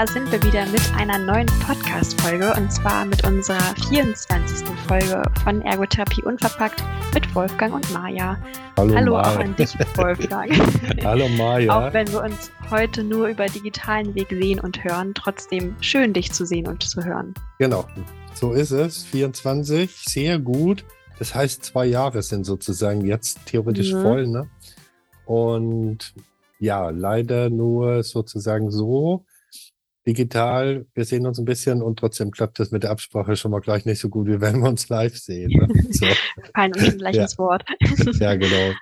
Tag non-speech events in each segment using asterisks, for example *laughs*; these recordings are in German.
Da sind wir wieder mit einer neuen Podcast-Folge und zwar mit unserer 24. Folge von Ergotherapie Unverpackt mit Wolfgang und Maja. Hallo, Hallo Maja. auch an dich, *laughs* Wolfgang. Hallo Maja. Auch wenn wir uns heute nur über digitalen Weg sehen und hören, trotzdem schön, dich zu sehen und zu hören. Genau, so ist es. 24, sehr gut. Das heißt, zwei Jahre sind sozusagen jetzt theoretisch Mhm. voll, ne? Und ja, leider nur sozusagen so digital. Wir sehen uns ein bisschen und trotzdem klappt das mit der Absprache schon mal gleich nicht so gut, wie wenn wir uns live sehen. Ne? *laughs* So, Fallen uns gleich Ja. ins Wort. ja, genau.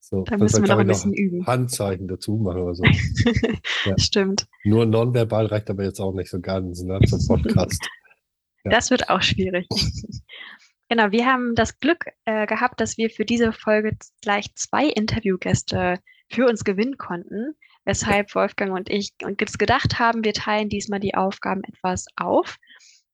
So, Da müssen wir noch ein bisschen üben. Handzeichen dazu machen oder so. *laughs* Ja. Stimmt. Nur nonverbal reicht aber jetzt auch nicht so ganz, ne, zum Podcast. *laughs* Ja. Das wird auch schwierig. Genau, wir haben das Glück äh, gehabt, dass wir für diese Folge gleich zwei Interviewgäste für uns gewinnen konnten, weshalb Wolfgang und ich uns gedacht haben, wir teilen diesmal die Aufgaben etwas auf.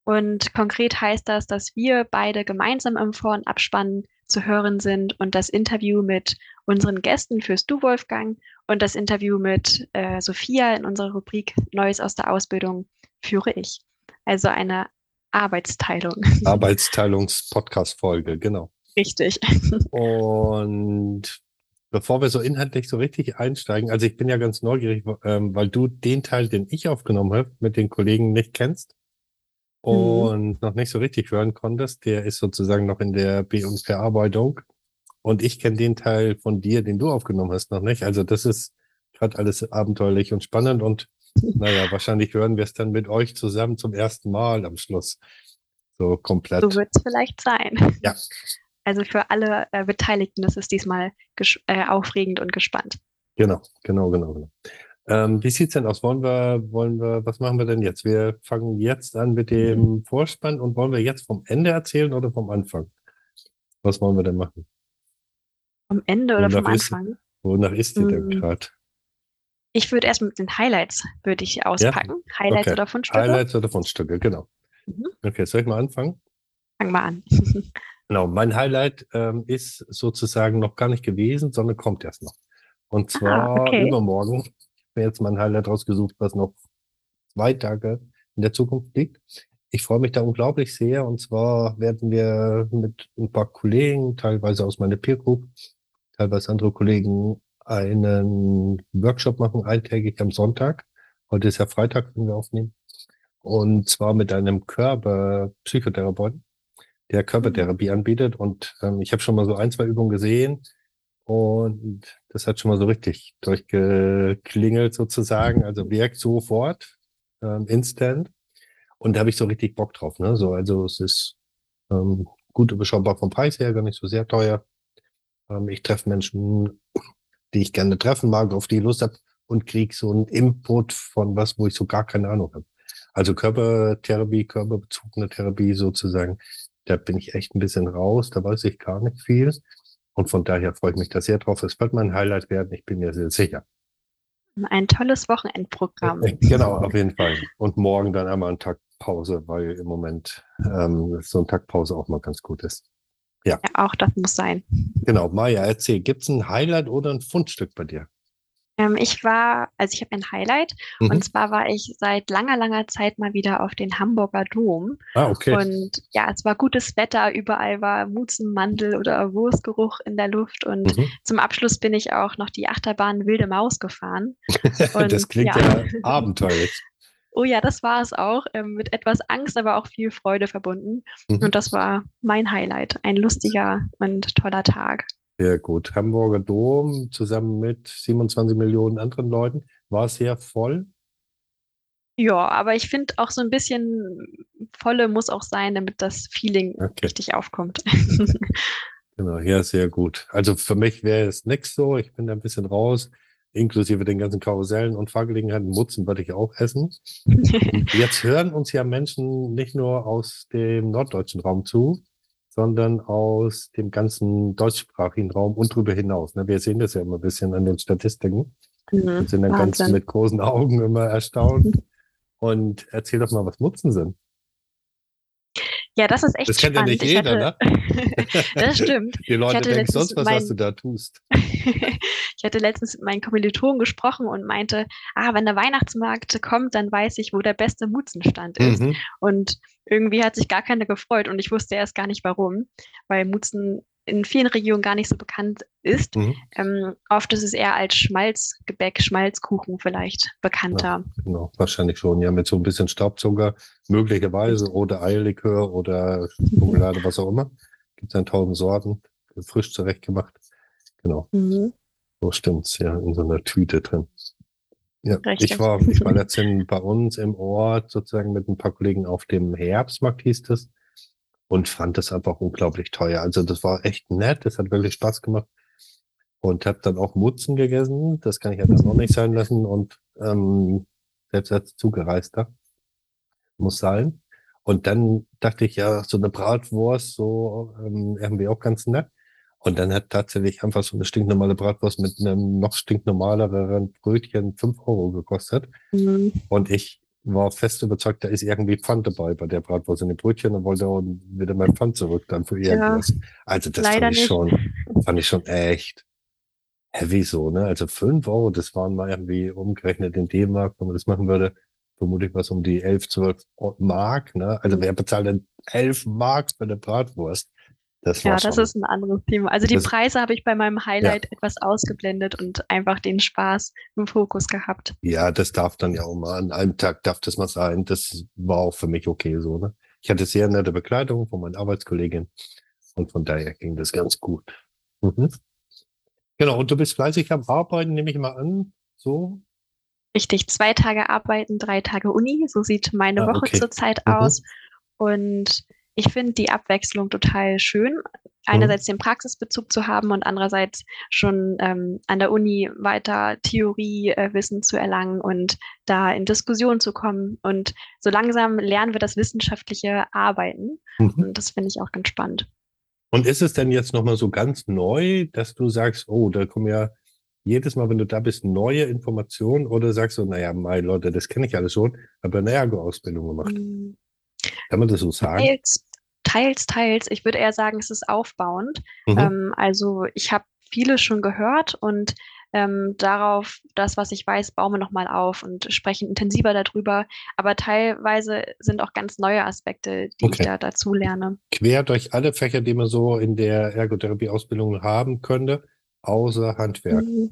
Und konkret heißt das, dass wir beide gemeinsam im Vor- und Abspann zu hören sind und das Interview mit unseren Gästen führst du, Wolfgang, und das Interview mit äh, Sophia in unserer Rubrik Neues aus der Ausbildung führe ich. Also eine Arbeitsteilung. Arbeitsteilungs-Podcast-Folge, genau. Richtig. Und bevor wir so inhaltlich so richtig einsteigen, also ich bin ja ganz neugierig, ähm, weil du den Teil, den ich aufgenommen habe, mit den Kollegen nicht kennst und noch nicht so richtig hören konntest, der ist sozusagen noch in der Be- und Verarbeitung. Und ich kenne den Teil von dir, den du aufgenommen hast, noch nicht. Also das ist gerade alles abenteuerlich und spannend und naja, wahrscheinlich hören wir es dann mit euch zusammen zum ersten Mal am Schluss. So komplett. So wird es vielleicht sein. Ja. Also für alle äh, Beteiligten ist es diesmal äh, aufregend und gespannt. Genau, genau, genau, genau. Ähm, wie sieht's denn aus? Wollen wir, wollen wir, was machen wir denn jetzt? Wir fangen jetzt an mit dem Vorspann und wollen wir jetzt vom Ende erzählen oder vom Anfang? Was wollen wir denn machen? Vom Ende oder vom Wonach ist- Anfang? Wonach ist dir denn Mm. gerade? Ich würde erst mit den Highlights würde ich auspacken. Highlights Okay. oder Fundstücke. Highlights oder Fundstücke, genau. Mhm. Okay, soll ich mal anfangen? Fangen wir an. *laughs* Genau, mein Highlight ähm, ist sozusagen noch gar nicht gewesen, sondern kommt erst noch. Und zwar okay. übermorgen. Ich habe mir jetzt mein Highlight rausgesucht, was noch zwei Tage in der Zukunft liegt. Ich freue mich da unglaublich sehr. Und zwar werden wir mit ein paar Kollegen, teilweise aus meiner Peer Group, teilweise andere Kollegen, einen Workshop machen, eintägig am Sonntag. Heute ist ja Freitag, wenn wir aufnehmen. Und zwar mit einem Körperpsychotherapeuten der Körpertherapie anbietet. Und ähm, ich habe schon mal so ein, zwei Übungen gesehen und das hat schon mal so richtig durchgeklingelt sozusagen. Also wirkt sofort, ähm, instant. Und da habe ich so richtig Bock drauf. Ne? So, also es ist ähm, gut überschaubar vom Preis her, gar nicht so sehr teuer. Ähm, ich treffe Menschen, die ich gerne treffen mag, auf die ich Lust habe und krieg so einen Input von was, wo ich so gar keine Ahnung habe. Also Körpertherapie, körperbezogene Therapie sozusagen da bin ich echt ein bisschen raus, da weiß ich gar nicht viel. Und von daher freue ich mich da sehr drauf. Es wird mein Highlight werden, ich bin mir sehr sicher. Ein tolles Wochenendprogramm. *laughs* Genau, auf jeden Fall. Und morgen dann einmal einen Tag Pause, weil im Moment ähm, so ein Tag Pause auch mal ganz gut ist. Ja, auch das muss sein. Genau, Maja, erzähl, gibt's ein Highlight oder ein Fundstück bei dir? Ähm, ich war, also ich habe ein Highlight Mhm. und zwar war ich seit langer, langer Zeit mal wieder auf den Hamburger Dom. Ah, okay. Und ja, es war gutes Wetter, überall war Mutzenmandel oder Wurstgeruch in der Luft. Und Mhm. zum Abschluss bin ich auch noch die Achterbahn Wilde Maus gefahren. *laughs* das und klingt ja. ja, abenteuerlich. Oh ja, das war es auch. Ähm, mit etwas Angst, aber auch viel Freude verbunden. Mhm. Und das war mein Highlight. Ein lustiger und toller Tag. Sehr gut. Hamburger Dom zusammen mit 27 Millionen anderen Leuten war sehr voll. Ja, aber ich finde auch so ein bisschen Volle muss auch sein, damit das Feeling Okay. richtig aufkommt. *laughs* Genau, ja, sehr gut. Also für mich wäre es nix so. Ich bin da ein bisschen raus, inklusive den ganzen Karussellen und Fahrgelegenheiten. Mutzen würde ich auch essen. *laughs* Jetzt hören uns ja Menschen nicht nur aus dem norddeutschen Raum zu, sondern aus dem ganzen deutschsprachigen Raum und darüber hinaus. Ne? Wir sehen das ja immer ein bisschen an den Statistiken Mhm, und sind dann ganz Wahnsinn. mit großen Augen immer erstaunt. *laughs* Und erzähl doch mal, was Mutzen sind. Ja, das ist echt Das kennt ja spannend. nicht Ich jeder, hatte, ne? *laughs* das stimmt. Die Leute denken sonst was, mein- was du da tust. *laughs* ich hatte letztens mit meinen Kommilitonen gesprochen und meinte, ah, wenn der Weihnachtsmarkt kommt, dann weiß ich, wo der beste Mutzenstand ist. Mhm. Und irgendwie hat sich gar keiner gefreut und ich wusste erst gar nicht warum, weil Mutzen in vielen Regionen gar nicht so bekannt ist. Mhm. Ähm, oft ist es eher als Schmalzgebäck, Schmalzkuchen vielleicht bekannter. Genau, wahrscheinlich schon. Ja, mit so ein bisschen Staubzucker, möglicherweise, oder Eierlikör oder Schokolade, was auch immer. Gibt es dann tausend Sorten, frisch zurechtgemacht. Genau, Mhm. so stimmt's, ja, in so einer Tüte drin. Ja, Richtig. ich war, ich war letztens bei uns im Ort sozusagen mit ein paar Kollegen auf dem Herbstmarkt, hieß das, und fand das einfach unglaublich teuer. Also das war echt nett, das hat wirklich Spaß gemacht. Und habe dann auch Mutzen gegessen, das kann ich ja dann noch nicht sein lassen. Und ähm, selbst als Zugereister muss sein. Und dann dachte ich, ja, so eine Bratwurst, so ähm, irgendwie auch ganz nett. Und dann hat tatsächlich einfach so eine stinknormale Bratwurst mit einem noch stinknormaleren Brötchen fünf Euro gekostet. Mhm. Und ich war fest überzeugt, da ist irgendwie Pfand dabei bei der Bratwurst in den Brötchen und wollte auch wieder mein Pfand zurück dann für Ja. irgendwas. Also das fand ich nicht. schon, fand ich schon echt heavy so, ne? Also fünf Euro, das waren mal irgendwie umgerechnet in D-Mark, wenn man das machen würde, vermutlich was um die elf, zwölf Mark, ne? Also wer bezahlt denn elf Mark für eine Bratwurst? Das Ja, das ist ein anderes Thema. Also die Das- Preise habe ich bei meinem Highlight etwas ausgeblendet und einfach den Spaß im Fokus gehabt. Ja, das darf dann ja auch mal an einem Tag darf das mal sein. Das war auch für mich okay so, ne? Ich hatte sehr nette Begleitung von meinen Arbeitskollegin und von daher ging das ganz gut. Mhm. Genau, und du bist fleißig am Arbeiten, nehme ich mal an. So. Richtig, zwei Tage arbeiten, drei Tage Uni. So sieht meine Ah, Woche okay. zurzeit Mhm. aus. Und ich finde die Abwechslung total schön. Mhm. Einerseits den Praxisbezug zu haben und andererseits schon ähm, an der Uni weiter Theoriewissen zu erlangen und da in Diskussion zu kommen. Und so langsam lernen wir das wissenschaftliche Arbeiten. Mhm. Und das finde ich auch ganz spannend. Und ist es denn jetzt nochmal so ganz neu, dass du sagst, oh, da kommen ja jedes Mal, wenn du da bist, neue Informationen oder sagst du, naja, meine Leute, das kenne ich alles schon, habe eine Ergo-Ausbildung gemacht. Mm. Kann man das so sagen? Teils, teils, teils. Ich würde eher sagen, es ist aufbauend. Mhm. Ähm, also ich habe vieles schon gehört und ähm, darauf, das, was ich weiß, bauen wir nochmal auf und sprechen intensiver darüber. Aber teilweise sind auch ganz neue Aspekte, die ich Okay. da dazu lerne. quer durch alle Fächer, die man so in der Ergotherapie-Ausbildung haben könnte, außer Handwerk. Mhm.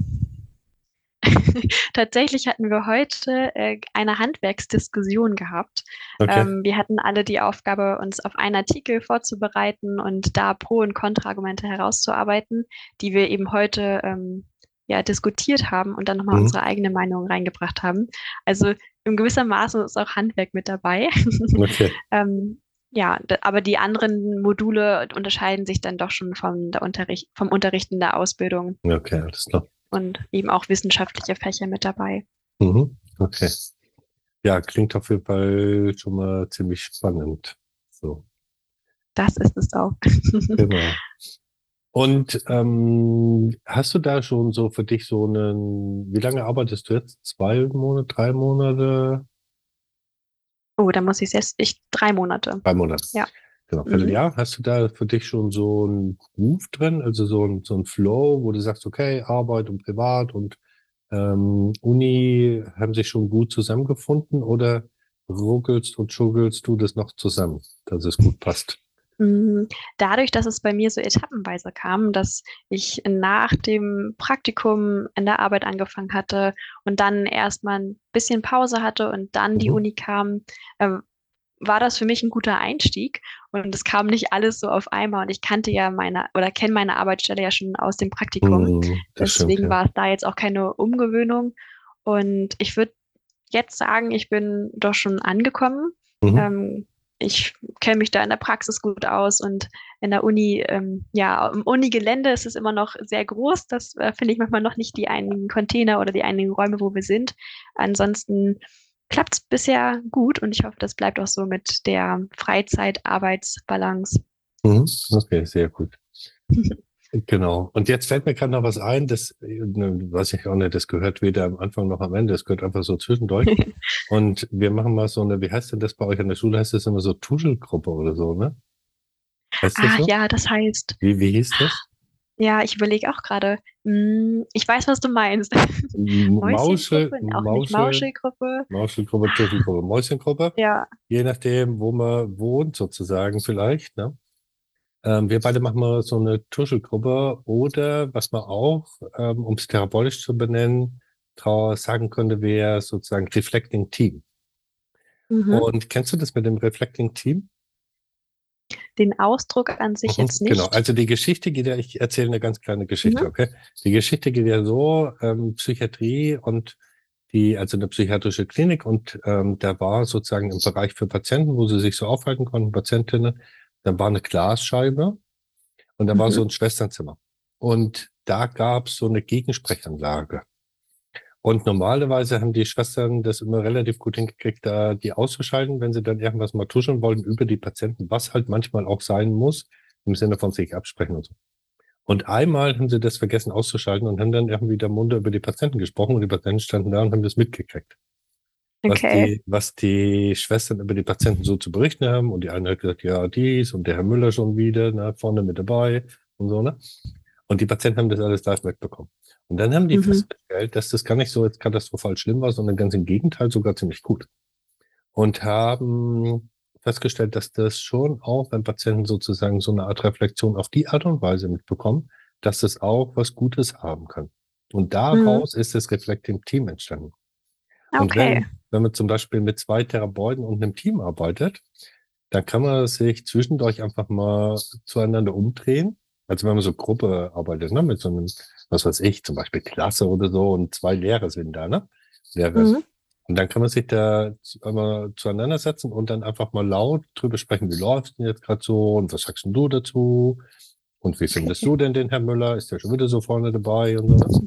*laughs* Tatsächlich hatten wir heute äh, eine Handwerksdiskussion gehabt. Okay. Ähm, wir hatten alle die Aufgabe, uns auf einen Artikel vorzubereiten und da Pro- und Kontraargumente herauszuarbeiten, die wir eben heute ähm, ja, diskutiert haben und dann nochmal Mhm. unsere eigene Meinung reingebracht haben. Also in gewisser Maße ist auch Handwerk mit dabei. *laughs* okay. ähm, ja, aber die anderen Module unterscheiden sich dann doch schon vom, Unterricht, vom Unterricht in der Ausbildung Okay, alles klar. Und eben auch wissenschaftliche Fächer mit dabei. Mhm. Okay. Ja, klingt auf jeden Fall schon mal ziemlich spannend. So, Das ist es auch. *laughs* genau. Und ähm, hast du da schon so für dich so einen, wie lange arbeitest du jetzt? Zwei Monate, drei Monate? Oh, da muss ich jetzt, ich, drei Monate. Drei Monate. Ja. Genau, Mhm. Vierteljahr. Hast du da für dich schon so einen Groove drin, also so ein, so ein Flow, wo du sagst, okay, Arbeit und Privat und ähm, Uni haben sich schon gut zusammengefunden oder ruckelst und schuggelst du das noch zusammen, dass es gut passt? Mm, Dadurch, dass es bei mir so etappenweise kam, dass ich nach dem Praktikum in der Arbeit angefangen hatte und dann erstmal ein bisschen Pause hatte und dann die Mhm. Uni kam, ähm, war das für mich ein guter Einstieg und es kam nicht alles so auf einmal und ich kannte ja meine oder kenne meine Arbeitsstelle ja schon aus dem Praktikum. Das Deswegen stimmt, ja. war es da jetzt auch keine Umgewöhnung und ich würde jetzt sagen, ich bin doch schon angekommen. Mhm. Ähm, ich kenne mich da in der Praxis gut aus und in der Uni, ähm, ja, im Uni-Gelände ist es immer noch sehr groß. Das äh, finde ich manchmal noch nicht die einigen Container oder die einigen Räume, wo wir sind. Ansonsten klappt es bisher gut und ich hoffe, das bleibt auch so mit der Freizeit-Arbeitsbalance. Mhm. Okay, sehr gut. *laughs* Genau. Und jetzt fällt mir gerade noch was ein, das ne, weiß ich auch nicht, das gehört weder am Anfang noch am Ende, das gehört einfach so zwischendurch. *laughs* Und wir machen mal so eine, wie heißt denn das bei euch an der Schule? Heißt das immer so Tuschelgruppe oder so, ne? Heißt das Ah, so? ja, das heißt, Wie, wie hieß das? Ja, ich überlege auch gerade. Hm, ich weiß, was du meinst. *laughs* Nicht Mauschel, Mauschelgruppe. Mauschelgruppe, Tuschelgruppe, Mäuschengruppe. Ja. Je nachdem, wo man wohnt, sozusagen vielleicht, ne? Ähm, wir beide machen mal so eine Tuschelgruppe oder was man auch, ähm, um es therapeutisch zu benennen, sagen könnte, wäre sozusagen Reflecting Team. Mhm. Und kennst du das mit dem Reflecting Team? Den Ausdruck an sich Mhm, jetzt nicht. Genau, also die Geschichte geht ja, ich erzähle eine ganz kleine Geschichte, Mhm. okay? Die Geschichte geht ja so, ähm, Psychiatrie und die, also eine psychiatrische Klinik und ähm, da war sozusagen im Bereich für Patienten, wo sie sich so aufhalten konnten, Patientinnen, da war eine Glasscheibe und da war Mhm. so ein Schwesternzimmer. Und da gab es so eine Gegensprechanlage. Und normalerweise haben die Schwestern das immer relativ gut hingekriegt, da die auszuschalten, wenn sie dann irgendwas mal tuscheln wollen über die Patienten, was halt manchmal auch sein muss, im Sinne von sich absprechen und so. Und einmal haben sie das vergessen auszuschalten und haben dann irgendwie der Munde über die Patienten gesprochen und die Patienten standen da und haben das mitgekriegt. Was, Okay. die, was die Schwestern über die Patienten so zu berichten haben. Und die eine hat gesagt, ja, dies und der Herr Müller schon wieder, ne, vorne mit dabei und so, ne? Und die Patienten haben das alles live mitbekommen. Und dann haben die Mhm. festgestellt, dass das gar nicht so jetzt katastrophal schlimm war, sondern ganz im Gegenteil sogar ziemlich gut. Und haben festgestellt, dass das schon auch, wenn Patienten sozusagen so eine Art Reflexion auf die Art und Weise mitbekommen, dass das auch was Gutes haben kann. Und daraus ist das Reflecting Team entstanden. Und Okay. wenn, wenn man zum Beispiel mit zwei Therapeuten und einem Team arbeitet, dann kann man sich zwischendurch einfach mal zueinander umdrehen. Also wenn man so Gruppe arbeitet, ne, mit so einem, was weiß ich, zum Beispiel Klasse oder so und zwei Lehrer sind da, ne? Lehrer. Mhm. Und dann kann man sich da einmal zueinander setzen und dann einfach mal laut drüber sprechen, wie läuft's denn jetzt gerade so und was sagst denn du dazu? Und wie findest du denn den Herrn Müller? Ist der schon wieder so vorne dabei und so?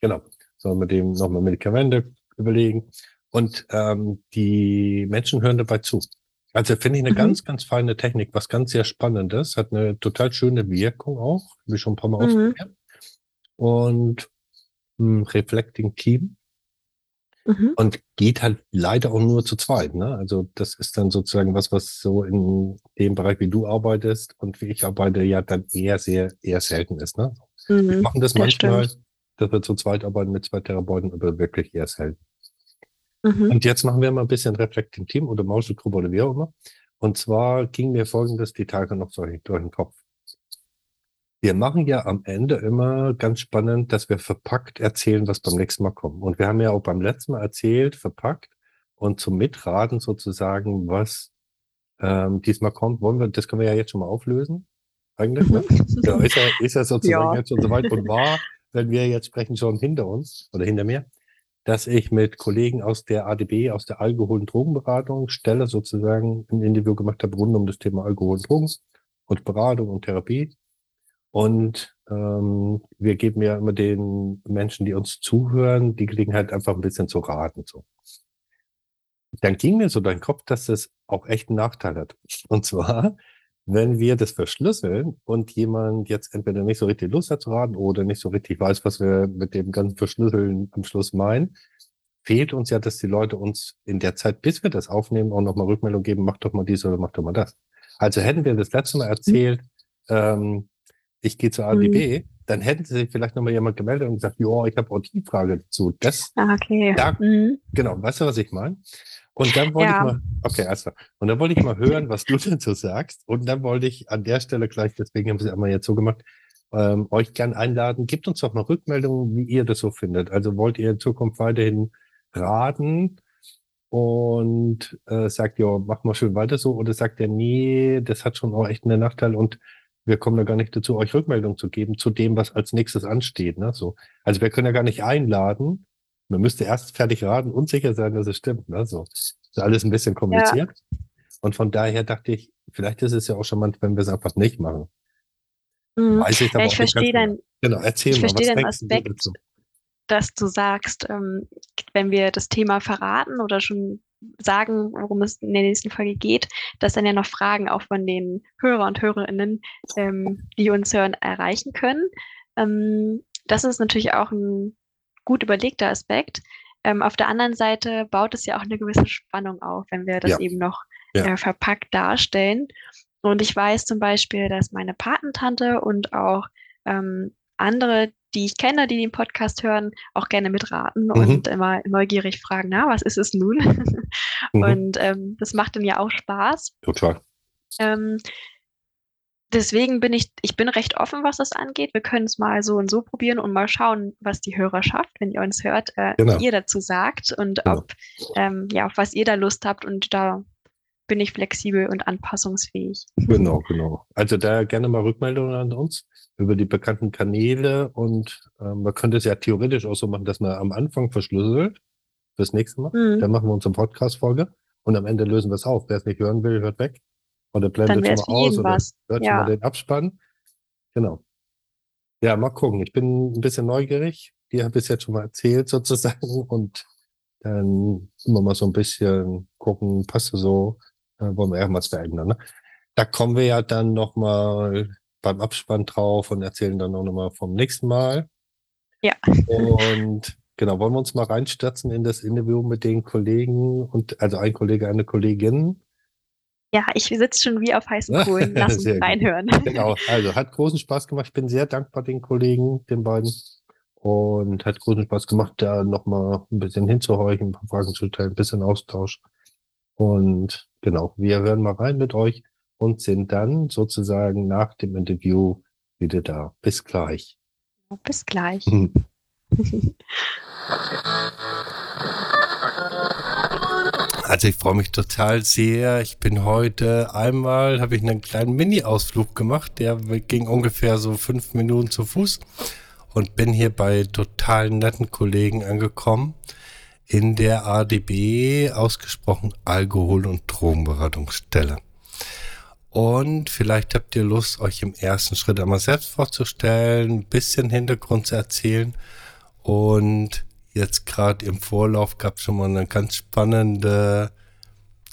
Genau. Sollen wir dem nochmal Medikamente überlegen? Und ähm, die Menschen hören dabei zu. Also finde ich eine Mhm. ganz, ganz feine Technik, was ganz sehr Spannendes, hat eine total schöne Wirkung auch, ich schon ein paar Mal Mhm. ausprobiert. Und mh, Reflecting Team Mhm. und geht halt leider auch nur zu zweit. Ne? Also das ist dann sozusagen was, was so in dem Bereich, wie du arbeitest und wie ich arbeite, ja dann eher sehr, eher selten ist. Ne? Wir Mhm. machen das Ja, manchmal, stimmt. dass wir zu zweit arbeiten mit zwei Therapeuten, aber wirklich eher selten. Mhm. Und jetzt machen wir mal ein bisschen Reflecting Team oder Mauschelgruppe oder wie auch immer. Und zwar ging mir folgendes die Tage noch so durch den Kopf. Wir machen ja am Ende immer ganz spannend, dass wir verpackt erzählen, was beim nächsten Mal kommt. Und wir haben ja auch beim letzten Mal erzählt, verpackt und zum Mitraten sozusagen, was ähm, diesmal kommt. Wollen wir, das können wir ja jetzt schon mal auflösen. Eigentlich, ne? Genau, ist ja, ist ja sozusagen Ja. jetzt schon soweit und war, wenn wir jetzt sprechen, schon hinter uns oder hinter mir, dass ich mit Kollegen aus der ADB, aus der Alkohol- und Drogenberatung, Stelle sozusagen ein Interview gemacht habe rund um das Thema Alkohol und Drogen und Beratung und Therapie. Und ähm, wir geben ja immer den Menschen, die uns zuhören, die Gelegenheit, einfach ein bisschen zu raten. So. Dann ging mir so den Kopf, dass das auch echt einen Nachteil hat. Und zwar, wenn wir das verschlüsseln und jemand jetzt entweder nicht so richtig Lust hat zu raten oder nicht so richtig weiß, was wir mit dem ganzen Verschlüsseln am Schluss meinen, fehlt uns ja, dass die Leute uns in der Zeit, bis wir das aufnehmen, auch nochmal Rückmeldung geben, mach doch mal dies oder mach doch mal das. Also hätten wir das letzte Mal erzählt, ähm, ich gehe zur ADB, dann hätten sie sich vielleicht nochmal jemand gemeldet und gesagt, ja, ich habe auch die Frage dazu. Das, Ah, okay. Ja. Mhm. genau, weißt du, was ich meine? Und dann wollte Ja. ich mal, okay, erstmal. Und dann wollte ich mal hören, was du *laughs* dazu sagst. Und dann wollte ich an der Stelle gleich, deswegen haben sie es einmal jetzt so gemacht, ähm, euch gern einladen. Gebt uns doch mal Rückmeldungen, wie ihr das so findet. Also wollt ihr in Zukunft weiterhin raten und äh, sagt, ja, mach mal schön weiter so, oder sagt ihr, nee, das hat schon auch echt einen Nachteil und wir kommen da gar nicht dazu, euch Rückmeldung zu geben zu dem, was als nächstes ansteht. Ne? So. Also wir können ja gar nicht einladen. Man müsste erst fertig raten und sicher sein, dass es stimmt. Ne? So. Ist alles ein bisschen kompliziert. Und von daher dachte ich, vielleicht ist es ja auch schon mal, wenn wir es einfach nicht machen. Mhm. Weiß ich Ja, ich verstehe ganz dein, genau. Erzähl ich mal, verstehe was deinen denkst du Aspekt. dazu? dass du sagst, ähm, wenn wir das Thema verraten oder schon sagen, worum es in der nächsten Folge geht, dass dann ja noch Fragen auch von den Hörer und Hörerinnen, ähm, die uns hören, erreichen können. Ähm, das ist natürlich auch ein gut überlegter Aspekt. Ähm, auf der anderen Seite baut es ja auch eine gewisse Spannung auf, wenn wir das ja. eben noch ja. äh, verpackt darstellen. Und ich weiß zum Beispiel, dass meine Patentante und auch ähm, andere, die ich kenne, die den Podcast hören, auch gerne mitraten mhm. und immer neugierig fragen, na, was ist es nun? *laughs* mhm. Und ähm, das macht dann ja auch Spaß. Total. Ähm, deswegen bin ich, ich bin recht offen, was das angeht. Wir können es mal so und so probieren und mal schauen, was die Hörerschaft, wenn ihr uns hört, äh, genau. ihr dazu sagt und genau. ob, ähm, ja, auf was ihr da Lust habt und da bin ich flexibel und anpassungsfähig. Genau, genau. Also da gerne mal Rückmeldungen an uns über die bekannten Kanäle und ähm, man könnte es ja theoretisch auch so machen, dass man am Anfang verschlüsselt fürs nächste Mal. Mhm. Dann machen wir unsere Podcast-Folge und am Ende lösen wir es auf. Wer es nicht hören will, hört weg. Oder blendet schon mal aus oder hört ja. schon mal den Abspann. Genau. Ja, mal gucken. Ich bin ein bisschen neugierig. Die habe ich jetzt schon mal erzählt *laughs* sozusagen und dann immer mal so ein bisschen gucken, passt so, äh, wollen wir irgendwas verändern. Ne? Da kommen wir ja dann nochmal beim Abspann drauf und erzählen dann auch nochmal vom nächsten Mal. Ja. Und genau, wollen wir uns mal reinstürzen in das Interview mit den Kollegen und also ein Kollege, eine Kollegin. Ja, ich sitze schon wie auf heißen Kohlen. *laughs* Lass uns reinhören. Genau, also hat großen Spaß gemacht. Ich bin sehr dankbar den Kollegen, den beiden. Und hat großen Spaß gemacht, da nochmal ein bisschen hinzuhorchen, ein paar Fragen zu stellen, ein bisschen Austausch. Und genau, wir hören mal rein mit euch und sind dann sozusagen nach dem Interview wieder da. Bis gleich. Bis gleich. *laughs* Also ich freue mich total sehr. Ich bin heute einmal, habe ich einen kleinen Mini-Ausflug gemacht, der ging ungefähr so fünf Minuten zu Fuß und bin hier bei total netten Kollegen angekommen in der ADB, ausgesprochen Alkohol- und Drogenberatungsstelle. Und vielleicht habt ihr Lust, euch im ersten Schritt einmal selbst vorzustellen, ein bisschen Hintergrund zu erzählen. Und jetzt gerade im Vorlauf gab es schon mal eine ganz spannende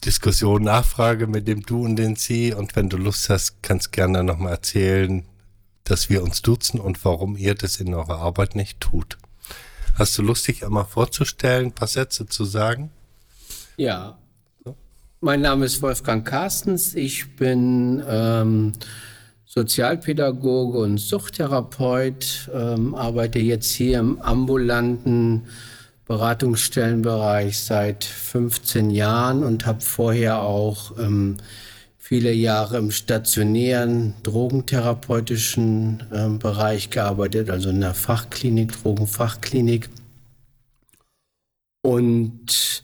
Diskussion, Nachfrage mit dem Du und den Sie. Und wenn du Lust hast, kannst gerne nochmal erzählen, dass wir uns duzen und warum ihr das in eurer Arbeit nicht tut. Hast du Lust, dich einmal vorzustellen, ein paar Sätze zu sagen? Ja, mein Name ist Wolfgang Carstens. Ich bin ähm, Sozialpädagoge und Suchttherapeut, ähm, arbeite jetzt hier im ambulanten Beratungsstellenbereich seit 15 Jahren und habe vorher auch ähm, viele Jahre im stationären drogentherapeutischen ähm, Bereich gearbeitet, also in der Fachklinik, Drogenfachklinik. Und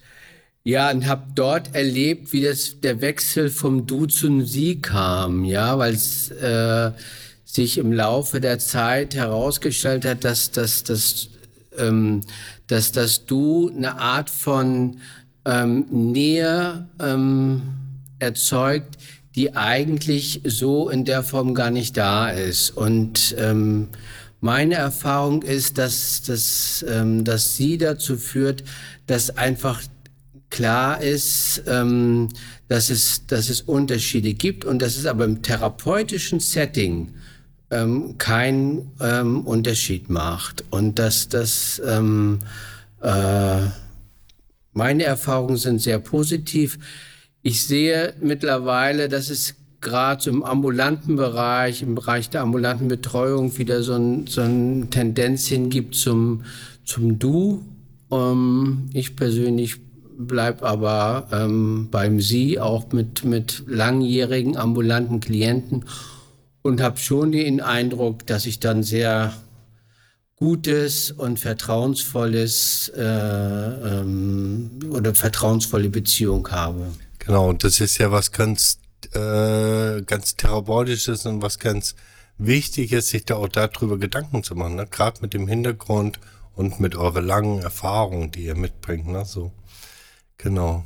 ja, und habe dort erlebt, wie das der Wechsel vom Du zum Sie kam, ja, weil es äh, sich im Laufe der Zeit herausgestellt hat, dass, dass, dass, ähm, dass das Du eine Art von ähm, Nähe ähm, erzeugt, die eigentlich so in der Form gar nicht da ist. Und ähm, meine Erfahrung ist, dass, dass, ähm, dass sie dazu führt, dass einfach klar ist, ähm, dass, es, dass es Unterschiede gibt und dass es aber im therapeutischen Setting ähm, keinen ähm, Unterschied macht. Und dass das, ähm, äh, meine Erfahrungen sind sehr positiv. Ich sehe mittlerweile, dass es gerade im ambulanten Bereich, im Bereich der ambulanten Betreuung wieder so, ein, so eine Tendenz hingibt zum, zum Du. Ähm, ich persönlich bleib aber ähm, beim Sie auch mit, mit langjährigen ambulanten Klienten und habe schon den Eindruck, dass ich dann sehr gutes und vertrauensvolles äh, ähm, oder vertrauensvolle Beziehung habe. Genau, und das ist ja was ganz, äh, ganz Therapeutisches und was ganz Wichtiges, sich da auch darüber Gedanken zu machen, ne? gerade mit dem Hintergrund und mit eurer langen Erfahrung, die ihr mitbringt. Ne? So. Genau.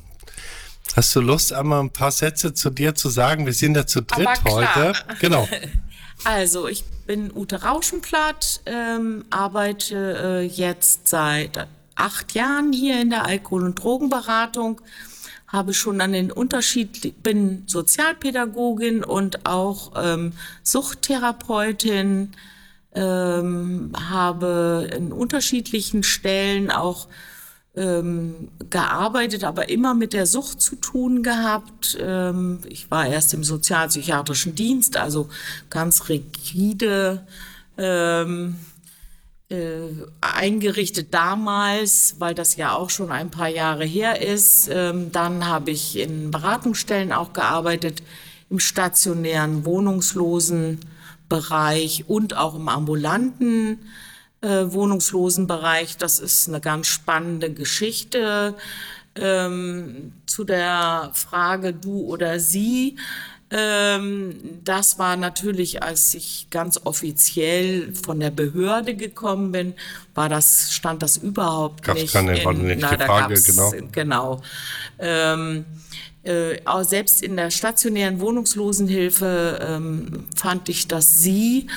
Hast du Lust, einmal ein paar Sätze zu dir zu sagen? Wir sind ja zu dritt heute. Genau. *laughs* Also, ich bin Ute Rauschenplatt, ähm, arbeite äh, jetzt seit acht Jahren hier in der Alkohol- und Drogenberatung, habe schon an den Unterschied, bin Sozialpädagogin und auch ähm, Suchttherapeutin, ähm, habe in unterschiedlichen Stellen auch ähm, gearbeitet, aber immer mit der Sucht zu tun gehabt. Ähm, ich war erst im sozialpsychiatrischen Dienst, also ganz rigide ähm, äh, eingerichtet damals, weil das ja auch schon ein paar Jahre her ist. Ähm, dann habe ich in Beratungsstellen auch gearbeitet, im stationären Wohnungslosenbereich und auch im ambulanten äh, Wohnungslosenbereich. Das ist eine ganz spannende Geschichte. Ähm, zu der Frage du oder sie. Ähm, das war natürlich, als ich ganz offiziell von der Behörde gekommen bin, war das, stand das überhaupt Gab's nicht. keine, in, war nicht na, da Frage, genau. Genau. Ähm, äh, auch selbst in der stationären Wohnungslosenhilfe ähm, fand ich das Sie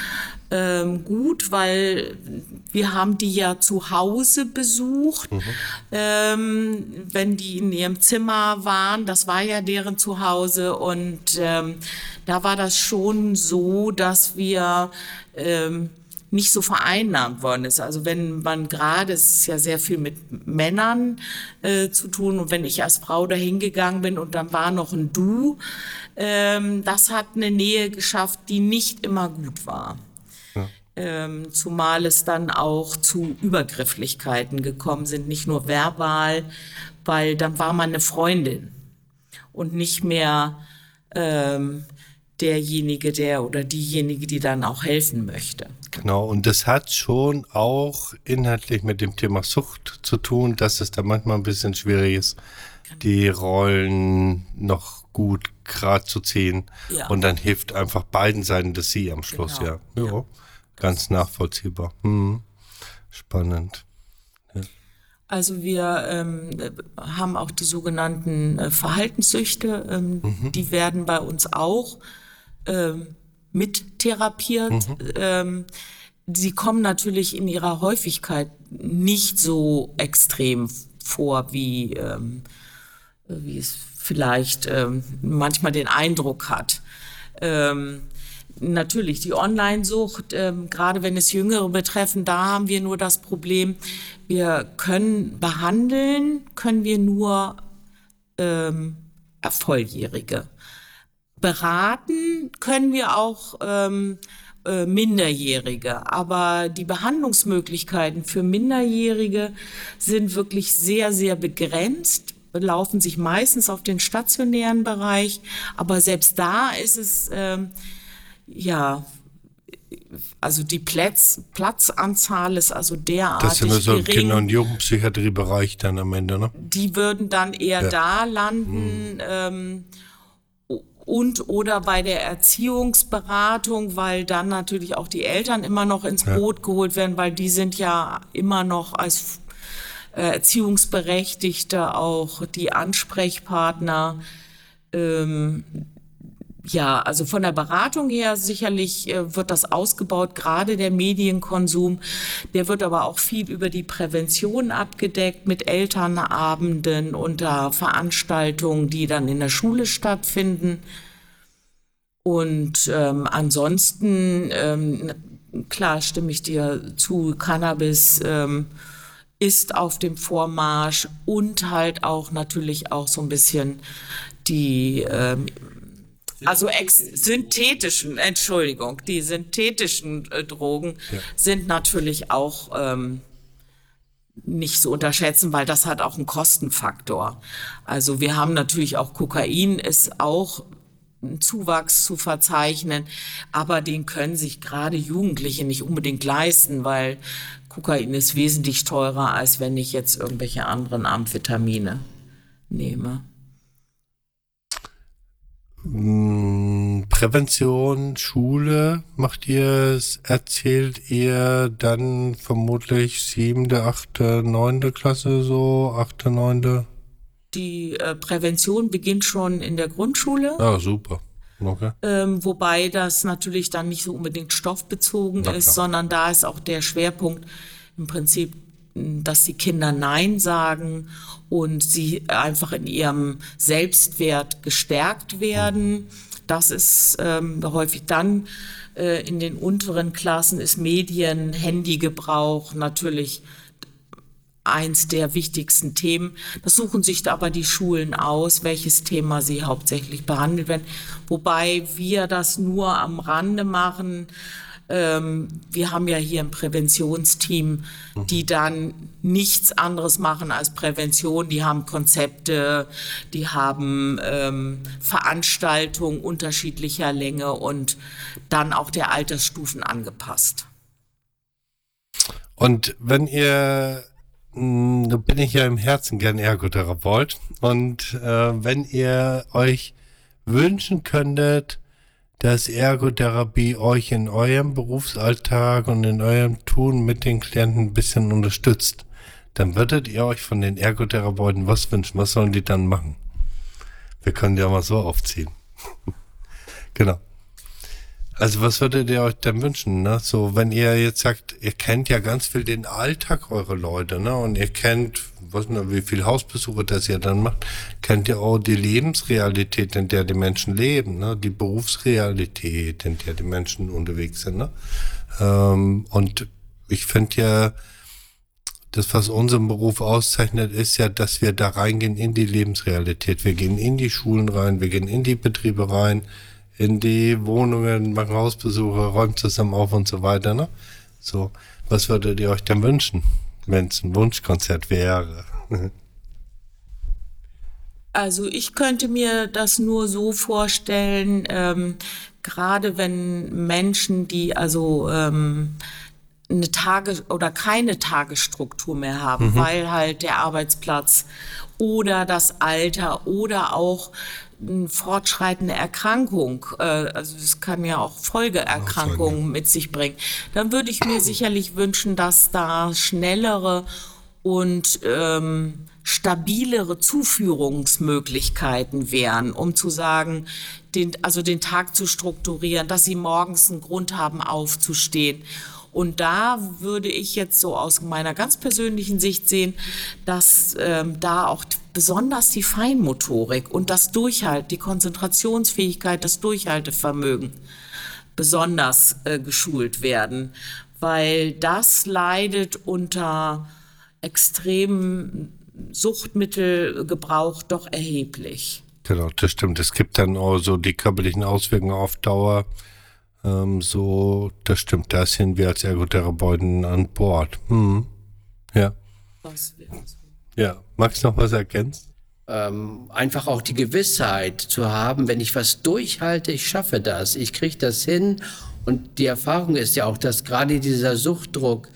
ähm, gut, weil wir haben die ja zu Hause besucht, ähm, wenn die in ihrem Zimmer waren. Das war ja deren Zuhause und ähm, da war das schon so, dass wir ähm, nicht so vereinnahmt worden ist. Also wenn man gerade, es ist ja sehr viel mit Männern äh, zu tun und wenn ich als Frau dahin gegangen bin und dann war noch ein Du, ähm, das hat eine Nähe geschafft, die nicht immer gut war. Ähm, zumal es dann auch zu Übergrifflichkeiten gekommen sind, nicht nur verbal, weil dann war man eine Freundin und nicht mehr ähm, derjenige, der oder diejenige, die dann auch helfen möchte. Genau, und das hat schon auch inhaltlich mit dem Thema Sucht zu tun, dass es da manchmal ein bisschen schwierig ist, die Rollen noch gut gerade zu ziehen. Ja. Und dann hilft einfach beiden Seiten das Sie am Schluss, Genau. ja. ja. Ganz nachvollziehbar. Hm. Spannend. Also wir ähm, haben auch die sogenannten äh, Verhaltenssüchte, ähm, die werden bei uns auch ähm, mit therapiert. Ähm, sie kommen natürlich in ihrer Häufigkeit nicht so extrem vor, wie, ähm, wie es vielleicht ähm, manchmal den Eindruck hat. Ähm, natürlich die Online-Sucht, ähm, gerade wenn es Jüngere betreffen, da haben wir nur das Problem, wir können behandeln, können wir nur ähm, Volljährige. Beraten können wir auch ähm, äh, Minderjährige, aber die Behandlungsmöglichkeiten für Minderjährige sind wirklich sehr, sehr begrenzt belaufen sich meistens auf den stationären Bereich, aber selbst da ist es ähm, ja also die Platz, Platzanzahl ist also derartig Das sind wir so im gering Kinder- und Jugendpsychiatriebereich dann am Ende, ne? die würden dann eher Ja. da landen ähm, und oder bei der Erziehungsberatung, weil dann natürlich auch die Eltern immer noch ins Boot geholt werden, weil die sind ja immer noch als äh, Erziehungsberechtigte auch die Ansprechpartner. Ähm, ja, also von der Beratung her sicherlich äh, wird das ausgebaut, gerade der Medienkonsum. Der wird aber auch viel über die Prävention abgedeckt mit Elternabenden und da Veranstaltungen, die dann in der Schule stattfinden. Und ähm, ansonsten, ähm, klar stimme ich dir zu, Cannabis ähm, ist auf dem Vormarsch und halt auch natürlich auch so ein bisschen die ähm, also ex synthetischen, Entschuldigung, die synthetischen äh, Drogen sind natürlich auch ähm, nicht zu unterschätzen, weil das hat auch einen Kostenfaktor. Also wir haben natürlich auch Kokain ist auch ein Zuwachs zu verzeichnen, aber den können sich gerade Jugendliche nicht unbedingt leisten, weil Kokain ist wesentlich teurer, als wenn ich jetzt irgendwelche anderen Amphetamine nehme. Mm, Prävention, Schule, macht ihr es, erzählt ihr dann vermutlich siebte, achte, neunte Klasse so, achte, neunte? Die äh, Prävention beginnt schon in der Grundschule. Ah, super. Okay. Ähm, wobei das natürlich dann nicht so unbedingt stoffbezogen ist, sondern da ist auch der Schwerpunkt im Prinzip dass die Kinder Nein sagen und sie einfach in ihrem Selbstwert gestärkt werden. Das ist ähm, häufig dann äh, in den unteren Klassen ist Medien, Handygebrauch natürlich eins der wichtigsten Themen. Das suchen sich aber die Schulen aus, welches Thema sie hauptsächlich behandelt werden. Wobei wir das nur am Rande machen. Ähm, wir haben ja hier ein Präventionsteam, die dann nichts anderes machen als Prävention. Die haben Konzepte, die haben ähm, Veranstaltungen unterschiedlicher Länge und dann auch der Altersstufen angepasst. Und wenn ihr da bin ich ja im Herzen gern Ergotherapeut. Und äh, wenn ihr euch wünschen könntet, dass Ergotherapie euch in eurem Berufsalltag und in eurem Tun mit den Klienten ein bisschen unterstützt, dann würdet ihr euch von den Ergotherapeuten was wünschen. Was sollen die dann machen? Wir können ja mal so aufziehen. *laughs* genau. Also was würdet ihr euch denn wünschen, ne? So, wenn ihr jetzt sagt, ihr kennt ja ganz viel den Alltag eurer Leute, ne? Und ihr kennt, was ne, wie viel Hausbesuche das ihr dann macht, kennt ihr auch die Lebensrealität, in der die Menschen leben, ne? Die Berufsrealität, in der die Menschen unterwegs sind, ne? Ähm, und ich finde ja, das, was unseren Beruf auszeichnet, ist ja, dass wir da reingehen in die Lebensrealität. Wir gehen in die Schulen rein, wir gehen in die Betriebe rein, in die Wohnungen, machen Hausbesuche, räumt zusammen auf und so weiter. Ne? So, was würdet ihr euch denn wünschen, wenn es ein Wunschkonzert wäre? Also ich könnte mir das nur so vorstellen, ähm, gerade wenn Menschen, die also ähm, eine Tage oder keine Tagesstruktur mehr haben, mhm. weil halt der Arbeitsplatz oder das Alter oder auch eine fortschreitende Erkrankung, äh, also das kann ja auch Folgeerkrankungen mit sich bringen, dann würde ich mir sicherlich wünschen, dass da schnellere und ähm, stabilere Zuführungsmöglichkeiten wären, um zu sagen, den, also den Tag zu strukturieren, dass sie morgens einen Grund haben, aufzustehen. Und da würde ich jetzt so aus meiner ganz persönlichen Sicht sehen, dass ähm, da auch besonders die Feinmotorik und das Durchhalt, die Konzentrationsfähigkeit, das Durchhaltevermögen besonders äh, geschult werden, weil das leidet unter extremem Suchtmittelgebrauch doch erheblich. Genau, das stimmt. Es gibt dann auch so die körperlichen Auswirkungen auf Dauer ähm, so, das stimmt, da sind wir als Ergotherapeuten an Bord. Hm. Ja. Ja, magst du noch was ergänzen? Ähm, einfach auch die Gewissheit zu haben, wenn ich was durchhalte, ich schaffe das, ich kriege das hin. Und die Erfahrung ist ja auch, dass gerade dieser Suchtdruck,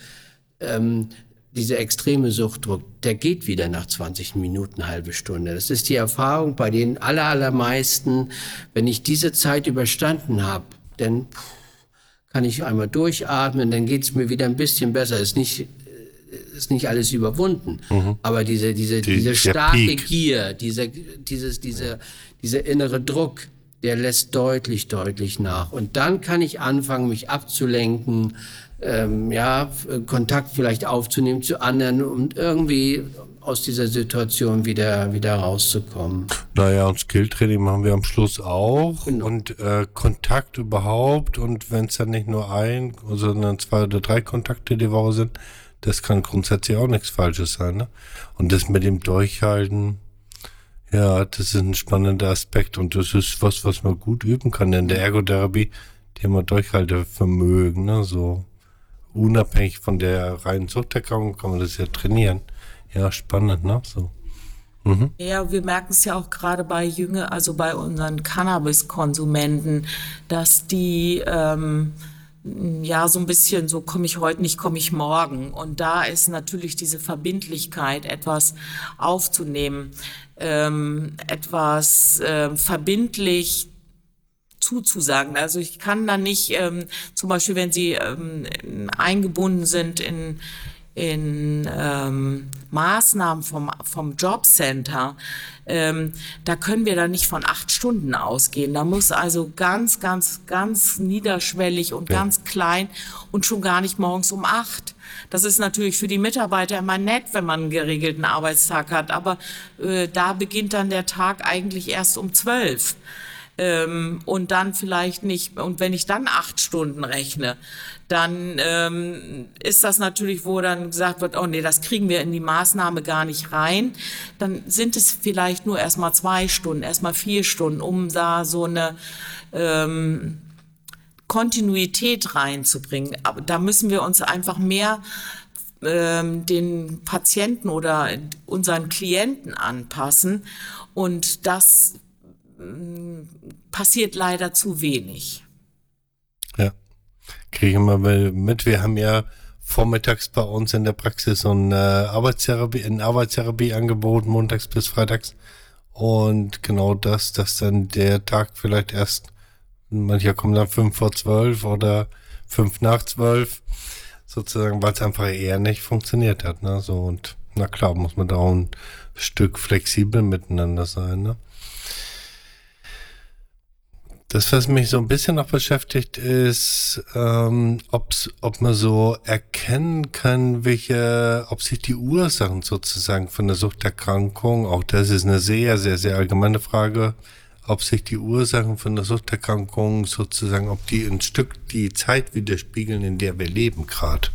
ähm, dieser extreme Suchtdruck, der geht wieder nach 20 Minuten, halbe Stunde. Das ist die Erfahrung bei den allermeisten, wenn ich diese Zeit überstanden habe, dann kann ich einmal durchatmen, dann geht es mir wieder ein bisschen besser. Ist nicht, ist nicht alles überwunden. Mhm. Aber diese, diese, Die, diese starke Gier, diese, dieses, diese, dieser innere Druck, der lässt deutlich, deutlich nach. Und dann kann ich anfangen, mich abzulenken, ähm, ja, Kontakt vielleicht aufzunehmen zu anderen und irgendwie aus dieser Situation wieder, wieder rauszukommen. Naja, und Skilltraining machen wir am Schluss auch genau. und äh, Kontakt überhaupt und wenn es dann nicht nur ein, sondern zwei oder drei Kontakte die Woche sind, das kann grundsätzlich auch nichts Falsches sein. Ne? Und das mit dem Durchhalten, ja, das ist ein spannender Aspekt und das ist was, was man gut üben kann in der Ergotherapie, wir Durchhaltevermögen, ne? so unabhängig von der reinen Suchterkrankung kann man das ja trainieren. Ja, spannend, ne? So. Mhm. Ja, wir merken es ja auch gerade bei Jünger, also bei unseren Cannabis-Konsumenten, dass die ähm, ja so ein bisschen so komme ich heute nicht, komme ich morgen. Und da ist natürlich diese Verbindlichkeit, etwas aufzunehmen, ähm, etwas äh, verbindlich zuzusagen. Also ich kann da nicht, ähm, zum Beispiel, wenn Sie ähm, eingebunden sind in in ähm, Maßnahmen vom, vom Jobcenter, ähm, da können wir da nicht von acht Stunden ausgehen. Da muss also ganz, ganz, ganz niederschwellig und ja. ganz klein und schon gar nicht morgens um acht. Das ist natürlich für die Mitarbeiter immer nett, wenn man einen geregelten Arbeitstag hat, aber äh, da beginnt dann der Tag eigentlich erst um zwölf. Ähm, und dann vielleicht nicht, und wenn ich dann acht Stunden rechne, dann ähm, ist das natürlich, wo dann gesagt wird, oh nee, das kriegen wir in die Maßnahme gar nicht rein. Dann sind es vielleicht nur erstmal zwei Stunden, erstmal vier Stunden, um da so eine ähm, Kontinuität reinzubringen. Aber da müssen wir uns einfach mehr ähm, den Patienten oder unseren Klienten anpassen. Und das passiert leider zu wenig. Ja, kriegen wir mit. Wir haben ja vormittags bei uns in der Praxis so ein äh, Arbeitstherapie, ein Arbeitstherapieangebot, montags bis freitags. Und genau das, dass dann der Tag vielleicht erst, mancher kommen dann fünf vor zwölf oder fünf nach zwölf, sozusagen, weil es einfach eher nicht funktioniert hat. Ne? So und na klar, muss man da auch ein Stück flexibel miteinander sein. Ne? Das, was mich so ein bisschen noch beschäftigt, ist, ähm, ob's, ob man so erkennen kann, welche, ob sich die Ursachen sozusagen von der Suchterkrankung, auch das ist eine sehr, sehr, sehr allgemeine Frage, ob sich die Ursachen von der Suchterkrankung sozusagen, ob die ein Stück die Zeit widerspiegeln, in der wir leben gerade.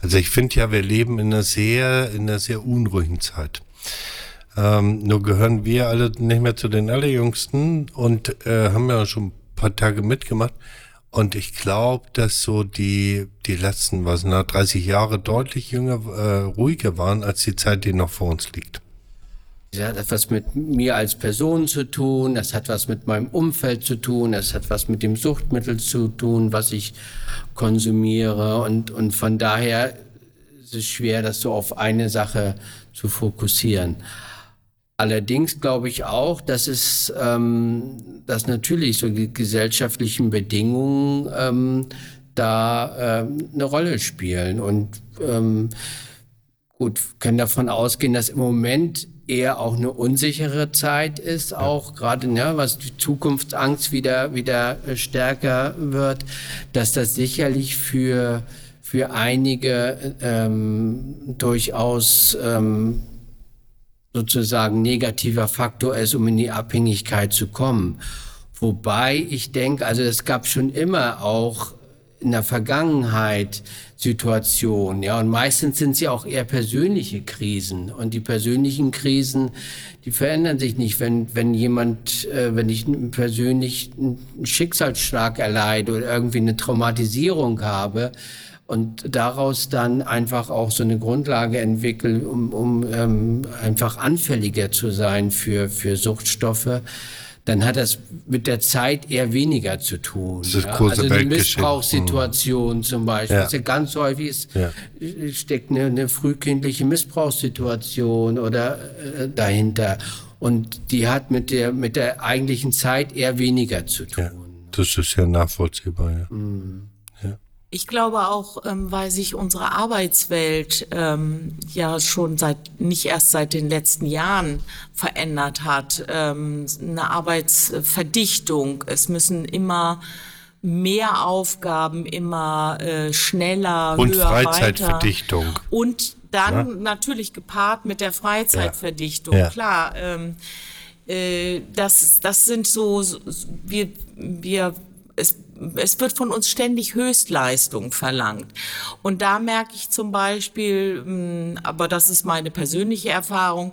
Also ich finde ja, wir leben in einer sehr, in einer sehr unruhigen Zeit. Ähm, nur gehören wir alle nicht mehr zu den Allerjüngsten und äh, haben ja schon ein paar Tage mitgemacht. Und ich glaube, dass so die, die letzten, was, na, 30 Jahre deutlich jünger, äh, ruhiger waren als die Zeit, die noch vor uns liegt. Das hat etwas mit mir als Person zu tun, das hat was mit meinem Umfeld zu tun, das hat was mit dem Suchtmittel zu tun, was ich konsumiere. Und, und von daher ist es schwer, das so auf eine Sache zu fokussieren. Allerdings glaube ich auch, dass es, ähm, dass natürlich so die gesellschaftlichen Bedingungen ähm, da ähm, eine Rolle spielen. Und ähm, gut können davon ausgehen, dass im Moment eher auch eine unsichere Zeit ist, auch gerade ne, was die Zukunftsangst wieder wieder äh, stärker wird, dass das sicherlich für für einige ähm, durchaus ähm, sozusagen negativer Faktor ist, um in die Abhängigkeit zu kommen. Wobei ich denke, also es gab schon immer auch in der Vergangenheit Situationen, ja, und meistens sind sie auch eher persönliche Krisen. Und die persönlichen Krisen, die verändern sich nicht, wenn, wenn jemand, äh, wenn ich persönlich einen Schicksalsschlag erleide oder irgendwie eine Traumatisierung habe, und daraus dann einfach auch so eine Grundlage entwickeln, um, um ähm, einfach anfälliger zu sein für, für Suchtstoffe, dann hat das mit der Zeit eher weniger zu tun. Das ist ja? Also eine Missbrauchssituation mhm. zum Beispiel. Ja. Ja ganz häufig ist, Ja. steckt eine, eine frühkindliche Missbrauchssituation oder äh, dahinter. Und die hat mit der, mit der eigentlichen Zeit eher weniger zu tun. Ja, das ist ja nachvollziehbar, ja. Ich glaube auch, ähm, weil sich unsere Arbeitswelt ähm, ja schon seit nicht erst seit den letzten Jahren verändert hat. Ähm, eine Arbeitsverdichtung. Es müssen immer mehr Aufgaben, immer äh, schneller, Und höher, Freizeitverdichtung. Weiter. Und dann Ja. natürlich gepaart mit der Freizeitverdichtung. Ja. Klar. Ähm, äh, das, das sind so, so wir, wir, es, es wird von uns ständig Höchstleistung verlangt. Und da merke ich zum Beispiel, mh, aber das ist meine persönliche Erfahrung,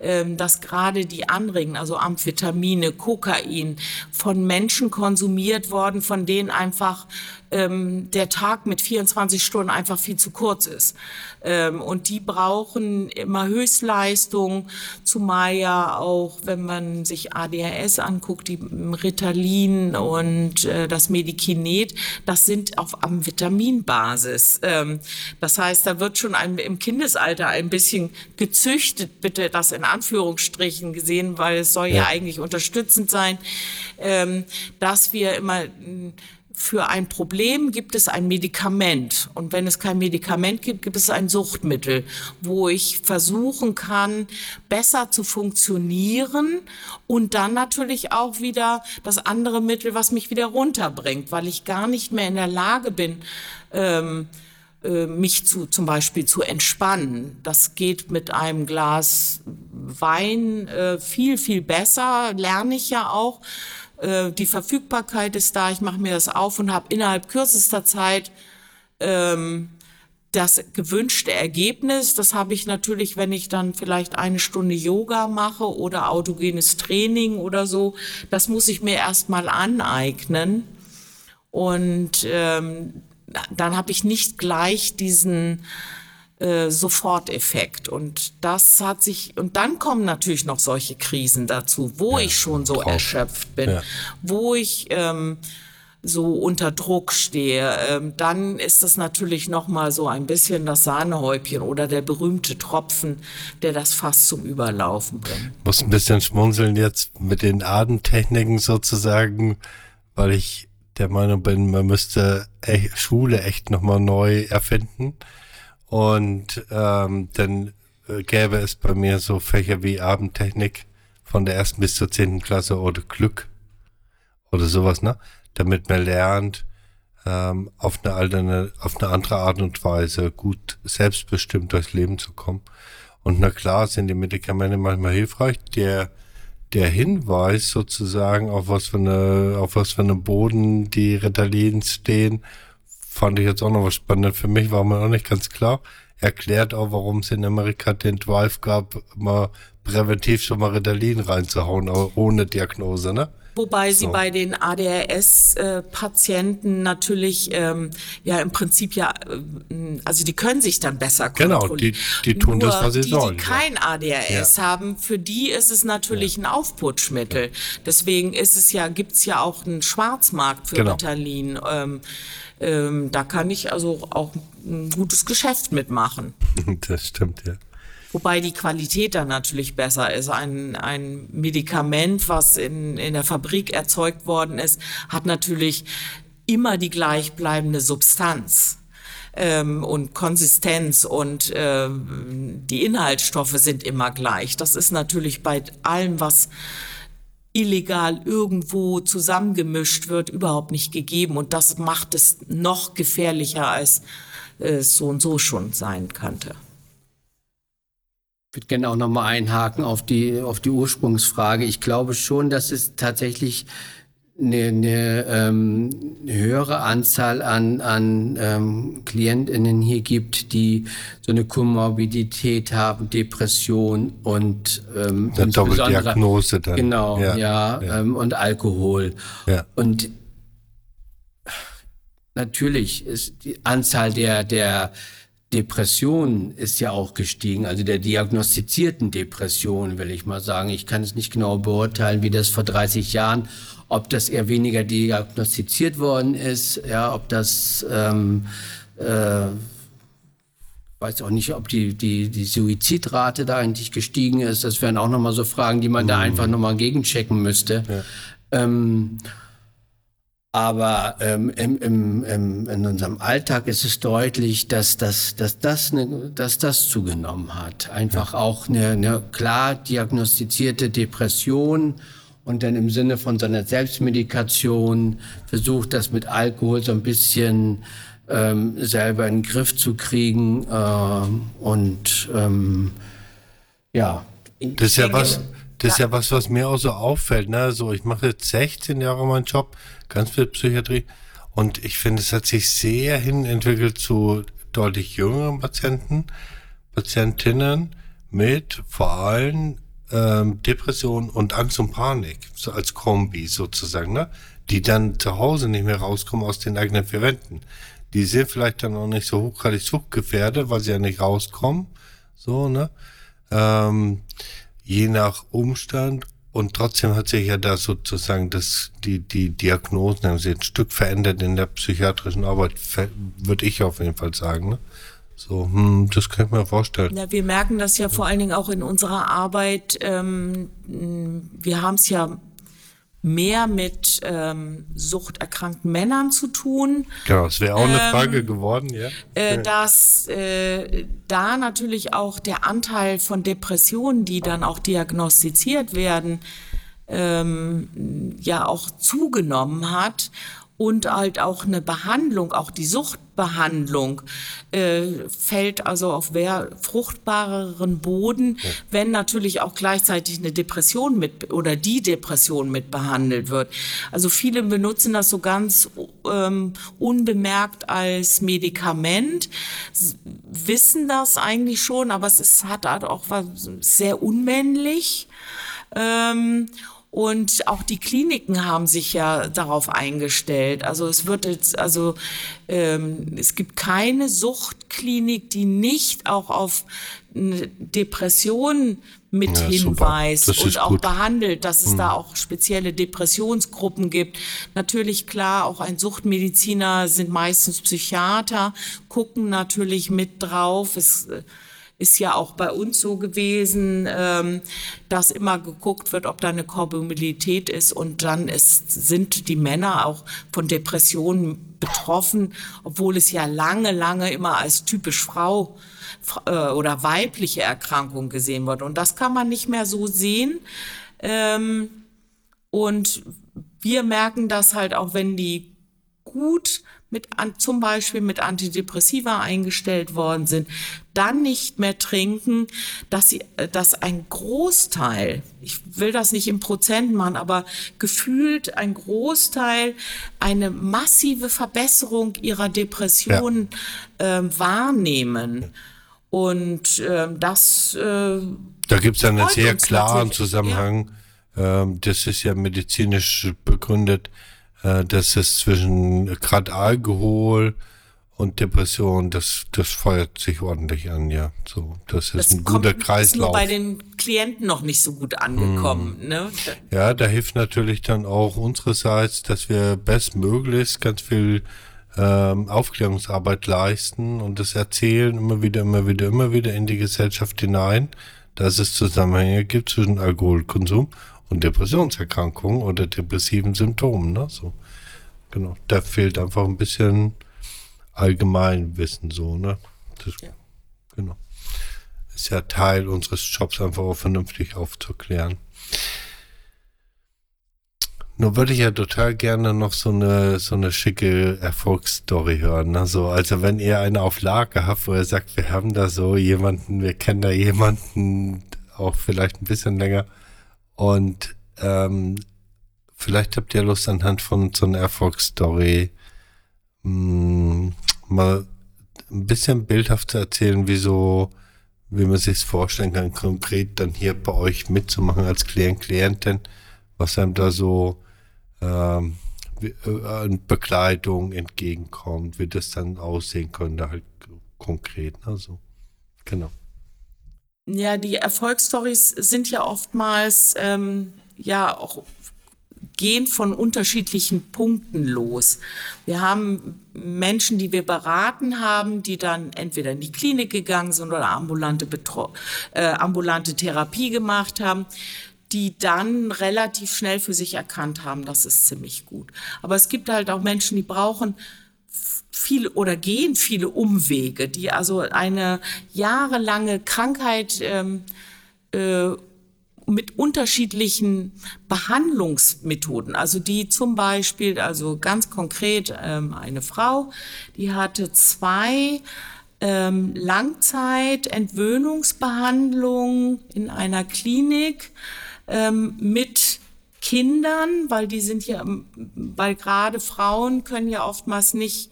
ähm, dass gerade die Anregen, also Amphetamine, Kokain, von Menschen konsumiert worden, von denen einfach ähm, der Tag mit 24 Stunden einfach viel zu kurz ist. Ähm, und die brauchen immer Höchstleistung, zumal ja auch, wenn man sich ADHS anguckt, die Ritalin und äh, das Medikinet, das sind auf Amphetaminbasis. Ähm, das heißt, da wird schon ein, im Kindesalter ein bisschen gezüchtet, bitte das in Anführungsstrichen gesehen, weil es soll ja, Ja. eigentlich unterstützend sein, ähm, dass wir immer für ein Problem gibt es ein Medikament. Und wenn es kein Medikament gibt, gibt es ein Suchtmittel, wo ich versuchen kann, besser zu funktionieren und dann natürlich auch wieder das andere Mittel, was mich wieder runterbringt, weil ich gar nicht mehr in der Lage bin, ähm, äh, mich zu, zum Beispiel zu entspannen. Das geht mit einem Glas Wein äh, viel, viel besser, lerne ich ja auch. Äh, die Verfügbarkeit ist da, ich mache mir das auf und habe innerhalb kürzester Zeit ähm, das gewünschte Ergebnis. Das habe ich natürlich, wenn ich dann vielleicht eine Stunde Yoga mache oder autogenes Training oder so. Das muss ich mir erstmal aneignen. Und ähm, dann habe ich nicht gleich diesen äh, Soforteffekt. Und das hat sich, und dann kommen natürlich noch solche Krisen dazu, wo ja, ich schon so drauf. erschöpft bin, ja. wo ich ähm, so unter Druck stehe, ähm, dann ist das natürlich noch mal so ein bisschen das Sahnehäubchen oder der berühmte Tropfen, der das fast zum Überlaufen bringt. Ich muss ein bisschen schmunzeln jetzt mit den Atemtechniken sozusagen, weil ich der Meinung bin, man müsste Schule echt nochmal neu erfinden. Und ähm, dann äh, gäbe es bei mir so Fächer wie Abendtechnik von der ersten bis zur zehnten Klasse oder Glück oder sowas, ne? Damit man lernt, ähm, auf eine alterne, auf eine andere Art und Weise gut selbstbestimmt durchs Leben zu kommen. Und na klar sind die Medikamente manchmal hilfreich. Der der Hinweis sozusagen, auf was für eine, auf was für einem Boden die Ritalin stehen, fand ich jetzt auch noch was spannend. Für mich war mir auch nicht ganz klar. Erklärt auch, warum es in Amerika den Drive gab, mal präventiv schon mal Ritalin reinzuhauen, aber ohne Diagnose, ne? Wobei sie so. bei den ADHS-Patienten natürlich ähm, ja im Prinzip ja, äh, also die können sich dann besser kontrollieren. Genau, die, die tun Nur das, was sie die, sollen. Die kein ADHS ja. haben, für die ist es natürlich ja. ein Aufputschmittel. Deswegen ist es ja, gibt's ja auch einen Schwarzmarkt für genau. Ritalin. Ähm, ähm, da kann ich also auch ein gutes Geschäft mitmachen. *laughs* Das stimmt, ja. Wobei die Qualität dann natürlich besser ist. Ein, ein Medikament, was in, in der Fabrik erzeugt worden ist, hat natürlich immer die gleichbleibende Substanz ähm, und Konsistenz und äh, die Inhaltsstoffe sind immer gleich. Das ist natürlich bei allem, was illegal irgendwo zusammengemischt wird, überhaupt nicht gegeben. Und das macht es noch gefährlicher, als es so und so schon sein könnte. Ich würde gerne auch nochmal einhaken auf die, auf die Ursprungsfrage. Ich glaube schon, dass es tatsächlich eine, eine ähm, höhere Anzahl an, an ähm, KlientInnen hier gibt, die so eine Komorbidität haben, Depression und ähm, eine Doppeldiagnose dann. Genau, ja, ja, ja. Ähm, und Alkohol. Ja. Und natürlich ist die Anzahl der, der Depression ist ja auch gestiegen, also der diagnostizierten Depression, will ich mal sagen. Ich kann es nicht genau beurteilen, wie das vor 30 Jahren, ob das eher weniger diagnostiziert worden ist, ja, ob das, ähm, äh, weiß auch nicht, ob die, die, die Suizidrate da eigentlich gestiegen ist. Das wären auch nochmal so Fragen, die man mhm. da einfach nochmal gegenchecken müsste. Ja. Ähm, aber ähm, im, im, im, in unserem Alltag ist es deutlich, dass, dass, dass, das, ne, dass das zugenommen hat. Einfach auch eine, eine klar diagnostizierte Depression und dann im Sinne von seiner Selbstmedikation versucht, das mit Alkohol so ein bisschen ähm, selber in den Griff zu kriegen. Äh, und ähm, ja. Das ist ja was, das ist ja was, was mir auch so auffällt. Ne? So, ich mache jetzt 16 Jahre meinen Job, ganz viel Psychiatrie. Und ich finde, es hat sich sehr hin entwickelt zu deutlich jüngeren Patienten, Patientinnen mit vor allem ähm, Depression und Angst und Panik, so als Kombi sozusagen, ne? die dann zu Hause nicht mehr rauskommen aus den eigenen vier Wänden. Die sind vielleicht dann auch nicht so hochgradig suchtgefährdet, weil sie ja nicht rauskommen. So, ne? Ähm, je nach Umstand. Und trotzdem hat sich ja da sozusagen das, die, die Diagnosen haben sich ein Stück verändert in der psychiatrischen Arbeit, würde ich auf jeden Fall sagen. Ne? So, hm, das kann ich mir vorstellen. Ja, wir merken das ja vor allen Dingen auch in unserer Arbeit. Ähm, wir haben es ja mehr mit ähm, suchterkrankten Männern zu tun. Genau, das wäre auch eine ähm, Frage geworden, ja. Äh, dass äh, da natürlich auch der Anteil von Depressionen, die dann auch diagnostiziert werden, ähm, ja auch zugenommen hat und halt auch eine Behandlung, auch die Sucht Behandlung äh, fällt also auf mehr fruchtbareren Boden, ja. wenn natürlich auch gleichzeitig eine Depression mit oder die Depression mit behandelt wird. Also viele benutzen das so ganz ähm, unbemerkt als Medikament, wissen das eigentlich schon, aber es ist, hat halt auch was sehr unmännlich. Ähm, und auch die Kliniken haben sich ja darauf eingestellt. Also es wird jetzt, also ähm, es gibt keine Suchtklinik, die nicht auch auf eine Depression mit ja, hinweist und auch gut. behandelt, dass es hm. da auch spezielle Depressionsgruppen gibt. Natürlich klar, auch ein Suchtmediziner sind meistens Psychiater, gucken natürlich mit drauf. Es, ist ja auch bei uns so gewesen, ähm, dass immer geguckt wird, ob da eine Komorbidität ist und dann ist, sind die Männer auch von Depressionen betroffen, obwohl es ja lange, lange immer als typisch Frau äh, oder weibliche Erkrankung gesehen wird. Und das kann man nicht mehr so sehen. Ähm, und wir merken das halt auch, wenn die gut mit an, zum Beispiel mit Antidepressiva eingestellt worden sind, dann nicht mehr trinken, dass sie, äh, dass ein Großteil, ich will das nicht im Prozent machen, aber gefühlt ein Großteil eine massive Verbesserung ihrer Depression ja. äh, wahrnehmen. Und äh, das. Äh, da gibt es einen sehr klaren Zusammenhang. Ja. Ähm, das ist ja medizinisch begründet äh, dass es zwischen gerade Alkohol und Depression, das, das feuert sich ordentlich an, ja. So, das ist das ein guter Kreislauf. Ist nur bei den Klienten noch nicht so gut angekommen, hm. ne? Ja, da hilft natürlich dann auch unsererseits, dass wir bestmöglichst ganz viel ähm, Aufklärungsarbeit leisten und das erzählen immer wieder, immer wieder, immer wieder in die Gesellschaft hinein, dass es Zusammenhänge gibt zwischen Alkoholkonsum und Depressionserkrankungen oder depressiven Symptomen. Ne? So, genau. Da fehlt einfach ein bisschen Allgemeinwissen so, ne? Das, ja. Genau. Ist ja Teil unseres Jobs, einfach auch vernünftig aufzuklären. Nur würde ich ja total gerne noch so eine, so eine schicke Erfolgsstory hören. Also, also wenn ihr eine auf Lager habt, wo ihr sagt, wir haben da so jemanden, wir kennen da jemanden, auch vielleicht ein bisschen länger, und ähm, vielleicht habt ihr Lust anhand von so einer Erfolgsstory mh, hm, mal ein bisschen bildhaft zu erzählen, wie so, wie man sich vorstellen kann, konkret dann hier bei euch mitzumachen als Klient, Klientin, was einem da so ähm, äh, an Bekleidung entgegenkommt, wie das dann aussehen könnte, halt konkret. Also, genau. Ja, die Erfolgsstories sind ja oftmals ähm, ja auch gehen von unterschiedlichen Punkten los. Wir haben Menschen, die wir beraten haben, die dann entweder in die Klinik gegangen sind oder ambulante, Betro äh, ambulante Therapie gemacht haben, die dann relativ schnell für sich erkannt haben, das ist ziemlich gut. Aber es gibt halt auch Menschen, die brauchen viele oder gehen viele Umwege, die also eine jahrelange Krankheit ähm, äh, mit unterschiedlichen Behandlungsmethoden, also die zum Beispiel, also ganz konkret ähm, eine Frau, die hatte zwei ähm, Langzeitentwöhnungsbehandlungen in einer Klinik ähm, mit Kindern, weil die sind ja, weil gerade Frauen können ja oftmals nicht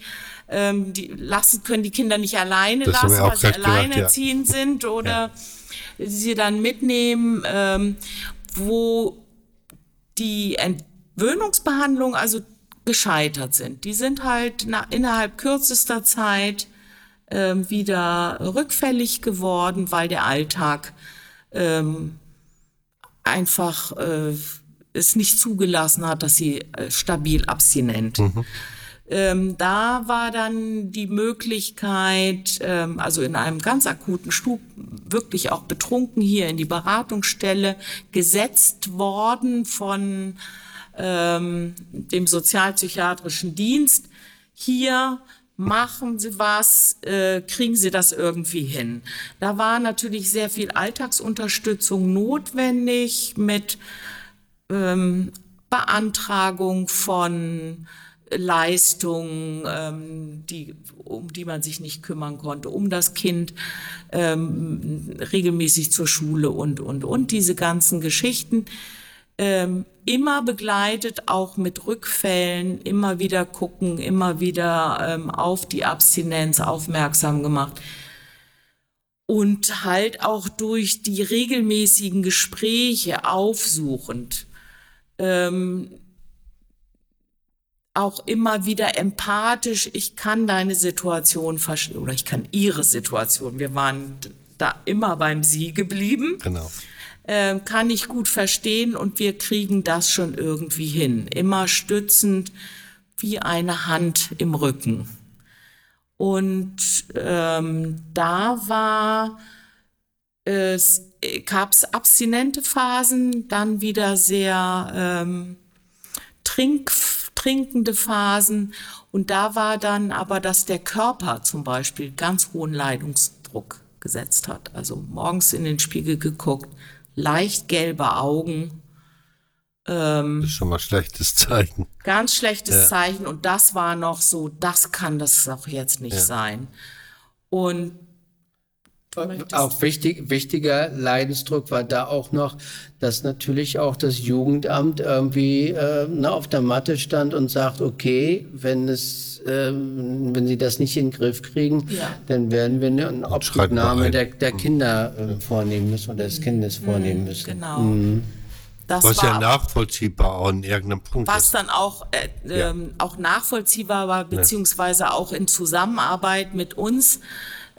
ähm, die lassen, können die Kinder nicht alleine das lassen, weil sie alleinerziehend ja. sind oder ja. sie dann mitnehmen, ähm, wo die Entwöhnungsbehandlung also gescheitert sind. Die sind halt na, innerhalb kürzester Zeit ähm, wieder rückfällig geworden, weil der Alltag ähm, einfach äh, es nicht zugelassen hat, dass sie äh, stabil abstinent. Mhm. Ähm, da war dann die Möglichkeit, ähm, also in einem ganz akuten Stub, wirklich auch betrunken hier in die Beratungsstelle gesetzt worden von ähm, dem sozialpsychiatrischen Dienst. Hier machen Sie was, äh, kriegen Sie das irgendwie hin. Da war natürlich sehr viel Alltagsunterstützung notwendig mit ähm, Beantragung von Leistungen, ähm, die, um die man sich nicht kümmern konnte, um das Kind ähm, regelmäßig zur Schule und, und, und diese ganzen Geschichten. Ähm, immer begleitet, auch mit Rückfällen, immer wieder gucken, immer wieder ähm, auf die Abstinenz aufmerksam gemacht. Und halt auch durch die regelmäßigen Gespräche aufsuchend ähm, auch immer wieder empathisch, ich kann deine Situation verstehen oder ich kann ihre Situation. Wir waren da immer beim Sie geblieben. Genau. Ähm, kann ich gut verstehen und wir kriegen das schon irgendwie hin. Immer stützend wie eine Hand im Rücken. Und ähm, da war es gab es abstinente Phasen, dann wieder sehr ähm, trink trinkende Phasen. Und da war dann aber, dass der Körper zum Beispiel ganz hohen Leidungsdruck gesetzt hat. Also morgens in den Spiegel geguckt, leicht gelbe Augen. Ähm, das ist schon mal schlechtes Zeichen. Ganz schlechtes ja. Zeichen. Und das war noch so, das kann das doch jetzt nicht ja. sein. Und auch wichtig, wichtiger Leidensdruck war da auch noch, dass natürlich auch das Jugendamt irgendwie äh, na, auf der Matte stand und sagt, okay, wenn es, äh, wenn sie das nicht in den Griff kriegen, ja. dann werden wir eine Obhutnahme der, der Kinder äh, vornehmen müssen oder des Kindes mhm. vornehmen müssen. Genau. Mhm. Das was ja nachvollziehbar auch in irgendeinem Punkt was ist. dann auch, äh, ja. ähm, auch nachvollziehbar war, beziehungsweise ja. auch in Zusammenarbeit mit uns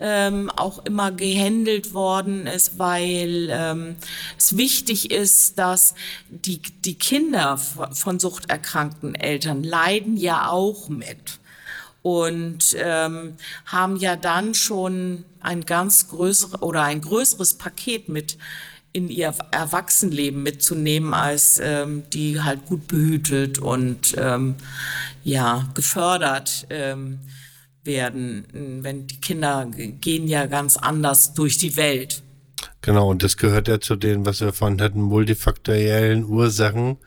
ähm, auch immer gehandelt worden ist, weil ähm, es wichtig ist, dass die, die Kinder von suchterkrankten Eltern leiden ja auch mit. Und ähm, haben ja dann schon ein ganz größeres oder ein größeres Paket mit in ihr Erwachsenenleben mitzunehmen, als ähm, die halt gut behütet und ähm, ja gefördert ähm, werden, wenn die Kinder gehen ja ganz anders durch die Welt. Genau, und das gehört ja zu den, was wir vorhin hatten, multifaktoriellen Ursachen.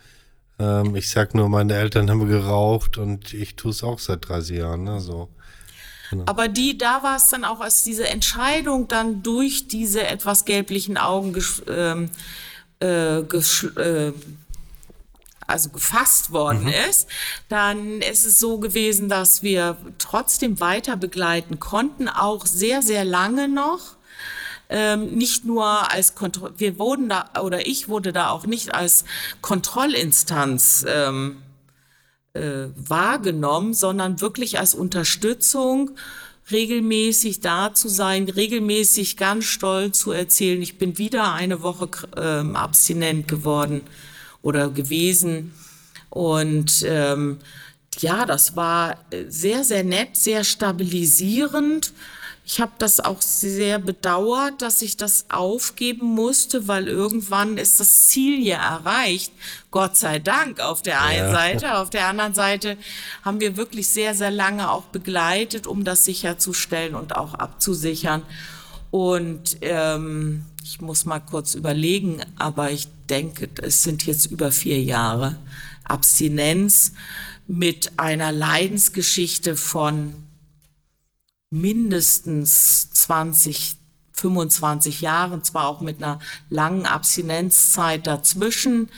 Ähm, ich sag nur, meine Eltern haben geraucht und ich tue es auch seit 30 Jahren. Ne? So. Genau. Aber die, da war es dann auch, als diese Entscheidung dann durch diese etwas gelblichen Augen ähm, äh, äh, also gefasst worden mhm. ist, dann ist es so gewesen, dass wir trotzdem weiter begleiten konnten, auch sehr, sehr lange noch. Ähm, nicht nur als Kontroll, wir wurden da, oder ich wurde da auch nicht als Kontrollinstanz ähm, äh, wahrgenommen, sondern wirklich als Unterstützung regelmäßig da zu sein, regelmäßig ganz stolz zu erzählen, ich bin wieder eine Woche ähm, abstinent geworden oder gewesen. Und ähm, ja, das war sehr, sehr nett, sehr stabilisierend. Ich habe das auch sehr bedauert, dass ich das aufgeben musste, weil irgendwann ist das Ziel ja erreicht. Gott sei Dank auf der einen ja. Seite. Auf der anderen Seite haben wir wirklich sehr, sehr lange auch begleitet, um das sicherzustellen und auch abzusichern. Und ähm, ich muss mal kurz überlegen, aber ich denke, es sind jetzt über vier Jahre Abstinenz mit einer Leidensgeschichte von mindestens 20, 25 Jahren, zwar auch mit einer langen Abstinenzzeit dazwischen,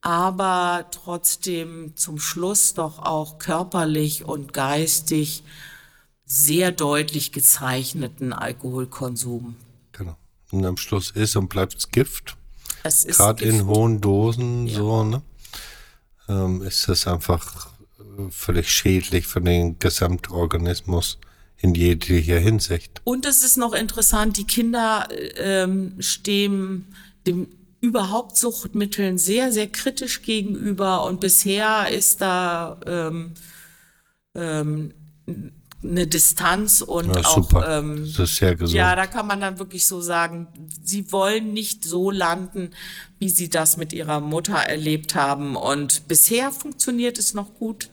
aber trotzdem zum Schluss doch auch körperlich und geistig sehr deutlich gezeichneten Alkoholkonsum. Und am Schluss ist und bleibt Gift. Gerade in hohen Dosen, ja. so, ne? Ähm, ist das einfach äh, völlig schädlich für den Gesamtorganismus in jeglicher Hinsicht. Und es ist noch interessant, die Kinder ähm, stehen dem überhaupt Suchtmitteln sehr, sehr kritisch gegenüber und bisher ist da ähm, ähm, eine Distanz und ja, auch ähm, das ist sehr gesund. ja, da kann man dann wirklich so sagen, sie wollen nicht so landen, wie sie das mit ihrer Mutter erlebt haben und bisher funktioniert es noch gut.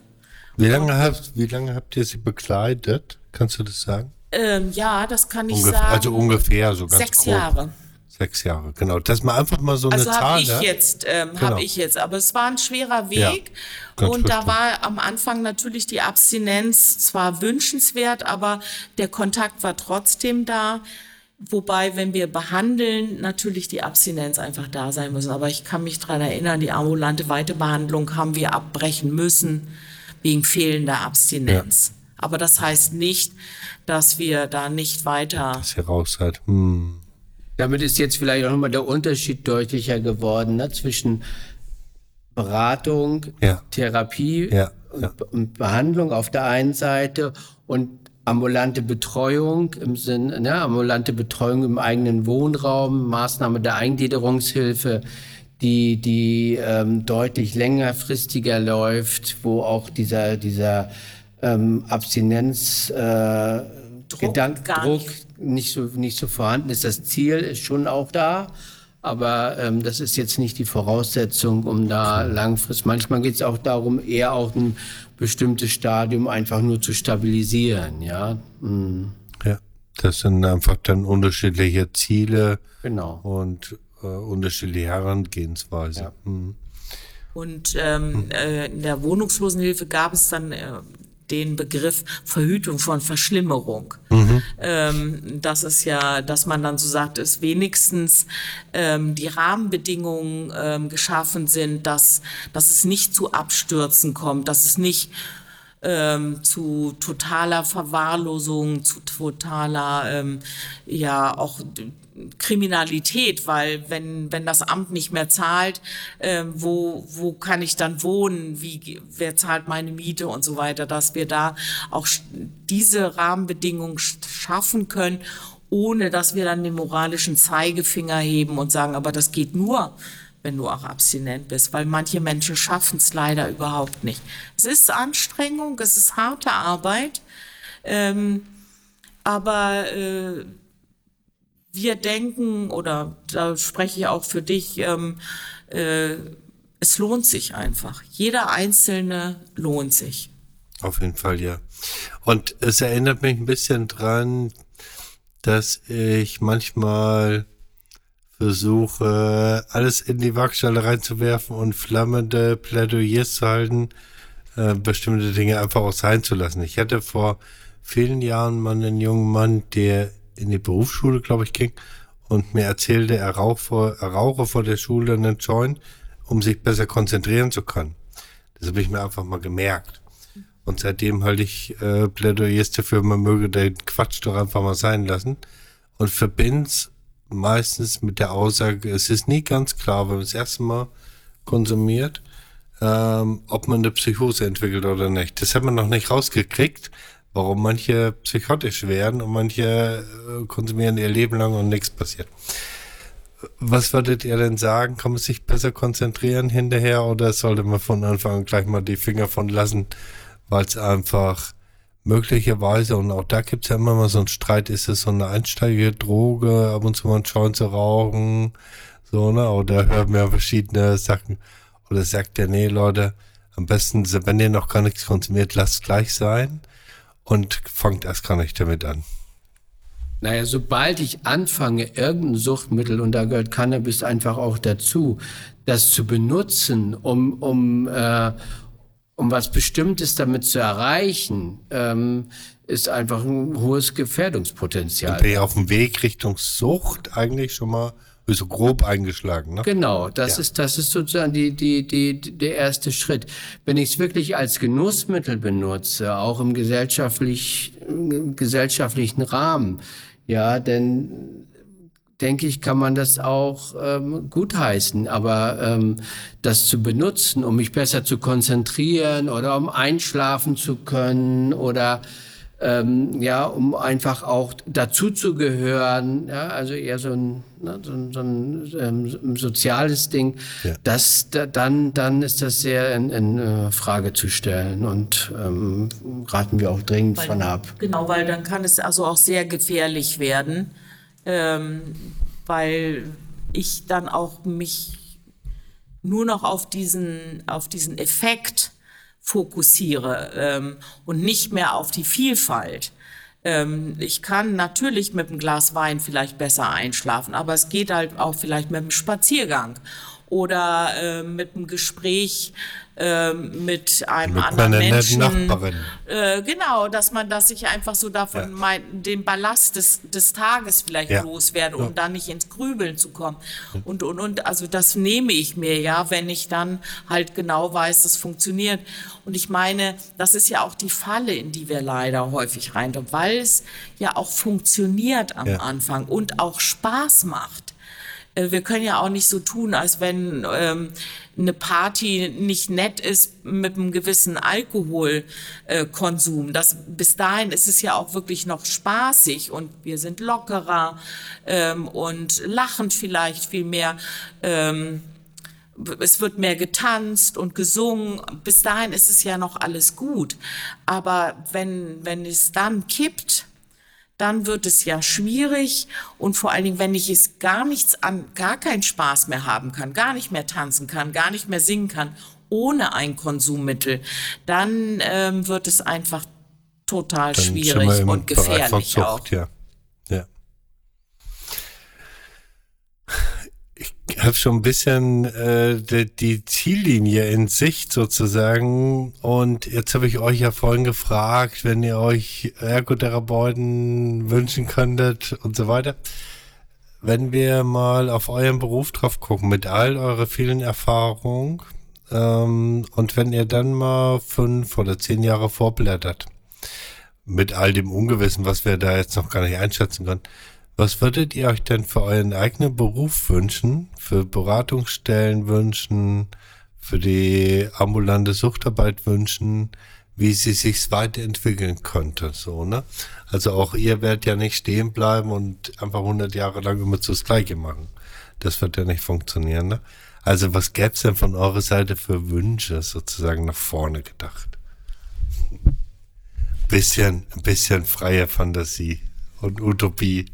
Wie lange habt, wie lange habt ihr sie begleitet? Kannst du das sagen? Ähm, ja, das kann ich Ungef sagen. Also ungefähr so ganz Sechs grob. Jahre. Sechs Jahre, genau. Dass man einfach mal so eine Also Zahl habe ich hat. jetzt, ähm, Genau. habe ich jetzt. Aber es war ein schwerer Ja, Weg. ganz und da war am Anfang natürlich die Abstinenz zwar wünschenswert, aber der Kontakt war trotzdem da. Wobei, wenn wir behandeln, natürlich die Abstinenz einfach da sein müssen. Aber ich kann mich dran erinnern, die ambulante Weiterbehandlung haben wir abbrechen müssen wegen fehlender Abstinenz. Aber das heißt nicht, dass wir da nicht weiter Dass ihr raus seid. Hm. Damit ist jetzt vielleicht auch nochmal der Unterschied deutlicher geworden ne, zwischen Beratung, Ja. Therapie Ja, und, ja. Und Behandlung auf der einen Seite und ambulante Betreuung im Sinne, ne, ambulante Betreuung im eigenen Wohnraum, Maßnahme der Eingliederungshilfe, die, die ähm, deutlich längerfristiger läuft, wo auch dieser, dieser ähm, Abstinenz äh, Druck Gedank, Druck nicht. so, nicht so vorhanden ist. Das Ziel ist schon auch da, aber ähm, das ist jetzt nicht die Voraussetzung, um da langfristig. Manchmal geht es auch darum, eher auch ein bestimmtes Stadium einfach nur zu stabilisieren, ja. Mhm. Ja. Das sind einfach dann unterschiedliche Ziele Genau. und äh, unterschiedliche Herangehensweise. Ja. Hm. Und ähm, äh, in der Wohnungslosenhilfe gab es dann äh, den Begriff Verhütung von Verschlimmerung. Ähm, das ist ja, dass man dann so sagt, ist wenigstens ähm, die Rahmenbedingungen ähm, geschaffen sind, dass, dass es nicht zu Abstürzen kommt, dass es nicht ähm, zu totaler Verwahrlosung, zu totaler, ähm, ja, auch Kriminalität, weil wenn, wenn das Amt nicht mehr zahlt, ähm, wo, wo kann ich dann wohnen, wie, wer zahlt meine Miete und so weiter, dass wir da auch diese Rahmenbedingungen sch- schaffen können, ohne dass wir dann den moralischen Zeigefinger heben und sagen, aber das geht nur, wenn du auch abstinent bist, weil manche Menschen schaffen es leider überhaupt nicht. Es ist Anstrengung, es ist harte Arbeit, ähm, aber äh, wir denken, oder da spreche ich auch für dich, ähm, äh, es lohnt sich einfach. Jeder Einzelne lohnt sich. Auf jeden Fall, ja. Und es erinnert mich ein bisschen dran, dass ich manchmal versuche, alles in die Waagschale reinzuwerfen und flammende Plädoyers zu halten, äh, bestimmte Dinge einfach auch sein zu lassen. Ich hatte vor vielen Jahren mal einen jungen Mann, der in die Berufsschule, glaube ich, ging und mir erzählte, er, rauch vor, er rauche vor der Schule einen Joint, um sich besser konzentrieren zu können. Das habe ich mir einfach mal gemerkt. Und seitdem halte ich äh, Plädoyers dafür, man möge den Quatsch doch einfach mal sein lassen. Und verbind's meistens mit der Aussage, es ist nie ganz klar, wenn man das erste Mal konsumiert, ähm, ob man eine Psychose entwickelt oder nicht. Das hat man noch nicht rausgekriegt, warum manche psychotisch werden und manche äh, konsumieren ihr Leben lang und nichts passiert. Was würdet ihr denn sagen? Kann man sich besser konzentrieren hinterher oder sollte man von Anfang an gleich mal die Finger von lassen, weil es einfach möglicherweise, und auch da gibt es ja immer mal so einen Streit, ist es so eine Einsteigerdroge, ab und zu mal einen Joint zu rauchen, so, ne? Oder hören wir verschiedene Sachen. Oder sagt der, nee, Leute, am besten, wenn ihr noch gar nichts konsumiert, lasst gleich sein und fangt erst gar nicht damit an. Naja, sobald ich anfange, irgendein Suchtmittel, und da gehört Cannabis einfach auch dazu, das zu benutzen, um, um, äh, um was Bestimmtes damit zu erreichen, ähm, ist einfach ein hohes Gefährdungspotenzial. Bin ich auf dem Weg Richtung Sucht eigentlich schon mal so grob eingeschlagen, ne? Genau, das Ja. ist das ist sozusagen die die die der erste Schritt. Wenn ich es wirklich als Genussmittel benutze, auch im gesellschaftlich im gesellschaftlichen Rahmen, ja, dann denke ich, kann man das auch ähm, gutheißen. Aber ähm, das zu benutzen, um mich besser zu konzentrieren oder um einschlafen zu können oder ähm, ja, um einfach auch dazu zu gehören, ja, also eher so ein, ne, so ein, so ein ähm, soziales Ding, Ja. das, da, dann, dann ist das sehr in, in äh, Frage zu stellen und ähm, raten wir auch dringend von ab. Genau, weil dann kann es also auch sehr gefährlich werden, ähm, weil ich dann auch mich nur noch auf diesen, auf diesen Effekt fokussiere ähm, und nicht mehr auf die Vielfalt. Ähm, ich kann natürlich mit einem Glas Wein vielleicht besser einschlafen, aber es geht halt auch vielleicht mit einem Spaziergang oder äh, mit einem Gespräch äh, mit einem Mit anderen Menschen. Nachbarin. Äh, genau, dass man, dass ich einfach so davon Ja. mein, den Ballast des, des Tages vielleicht Ja. loswerde, um dann nicht ins Grübeln zu kommen. Und, und, und, also das nehme ich mir ja, wenn ich dann halt genau weiß, das funktioniert. Und ich meine, das ist ja auch die Falle, in die wir leider häufig rein, weil es ja auch funktioniert am Ja. Anfang und auch Spaß macht. Äh, Wir können ja auch nicht so tun, als wenn ähm, eine Party nicht nett ist mit einem gewissen Alkoholkonsum. Äh, das, bis dahin ist es ja auch wirklich noch spaßig und wir sind lockerer ähm, und lachen vielleicht viel mehr. Ähm, es wird mehr getanzt und gesungen. Bis dahin ist es ja noch alles gut. Aber wenn, wenn es dann kippt, dann wird es ja schwierig und vor allen Dingen, wenn ich es gar nichts an, gar keinen Spaß mehr haben kann, gar nicht mehr tanzen kann, gar nicht mehr singen kann, ohne ein Konsummittel, dann ähm, wird es einfach total Dann schwierig und Bereich von gefährlich auch. Ja. Ich habe schon ein bisschen äh, die, die Ziellinie in Sicht sozusagen. Und jetzt habe ich euch ja vorhin gefragt, wenn ihr euch Ergotherapeuten wünschen könntet und so weiter. Wenn wir mal auf euren Beruf drauf gucken, mit all eurer vielen Erfahrung, ähm, und wenn ihr dann mal fünf oder zehn Jahre vorblättert, mit all dem Ungewissen, was wir da jetzt noch gar nicht einschätzen können. Was würdet ihr euch denn für euren eigenen Beruf wünschen, für Beratungsstellen wünschen, für die ambulante Suchtarbeit wünschen, wie sie sich weiterentwickeln könnte, so, ne? Also auch ihr werdet ja nicht stehen bleiben und einfach 100 Jahre lang immer das Gleiche machen. Das wird ja nicht funktionieren, ne? Also was gäb's denn von eurer Seite für Wünsche sozusagen nach vorne gedacht? Bisschen, ein bisschen freie Fantasie und Utopie.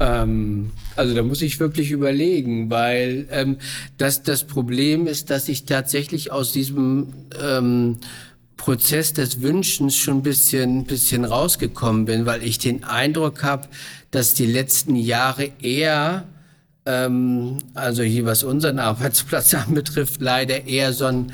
Ähm, also da muss ich wirklich überlegen, weil ähm, das, das Problem ist, dass ich tatsächlich aus diesem ähm, Prozess des Wünschens schon ein bisschen, bisschen rausgekommen bin, weil ich den Eindruck habe, dass die letzten Jahre eher, ähm, also hier was unseren Arbeitsplatz *laughs* anbetrifft, leider eher so ein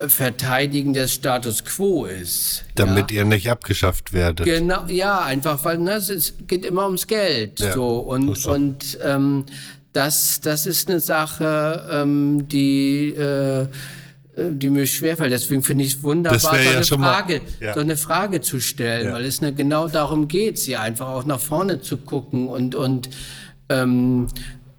Verteidigen des Status quo ist. Damit ja. ihr nicht abgeschafft werdet. Genau, ja, einfach, weil ne, es geht immer ums Geld. Ja, so so und das. und ähm, das, das ist eine Sache, ähm, die äh, die mir schwerfällt. Deswegen finde ich es wunderbar, so ja eine, schon mal- Frage, ja. so eine Frage zu stellen, weil es ne, genau darum geht, sie einfach auch nach vorne zu gucken und und ähm,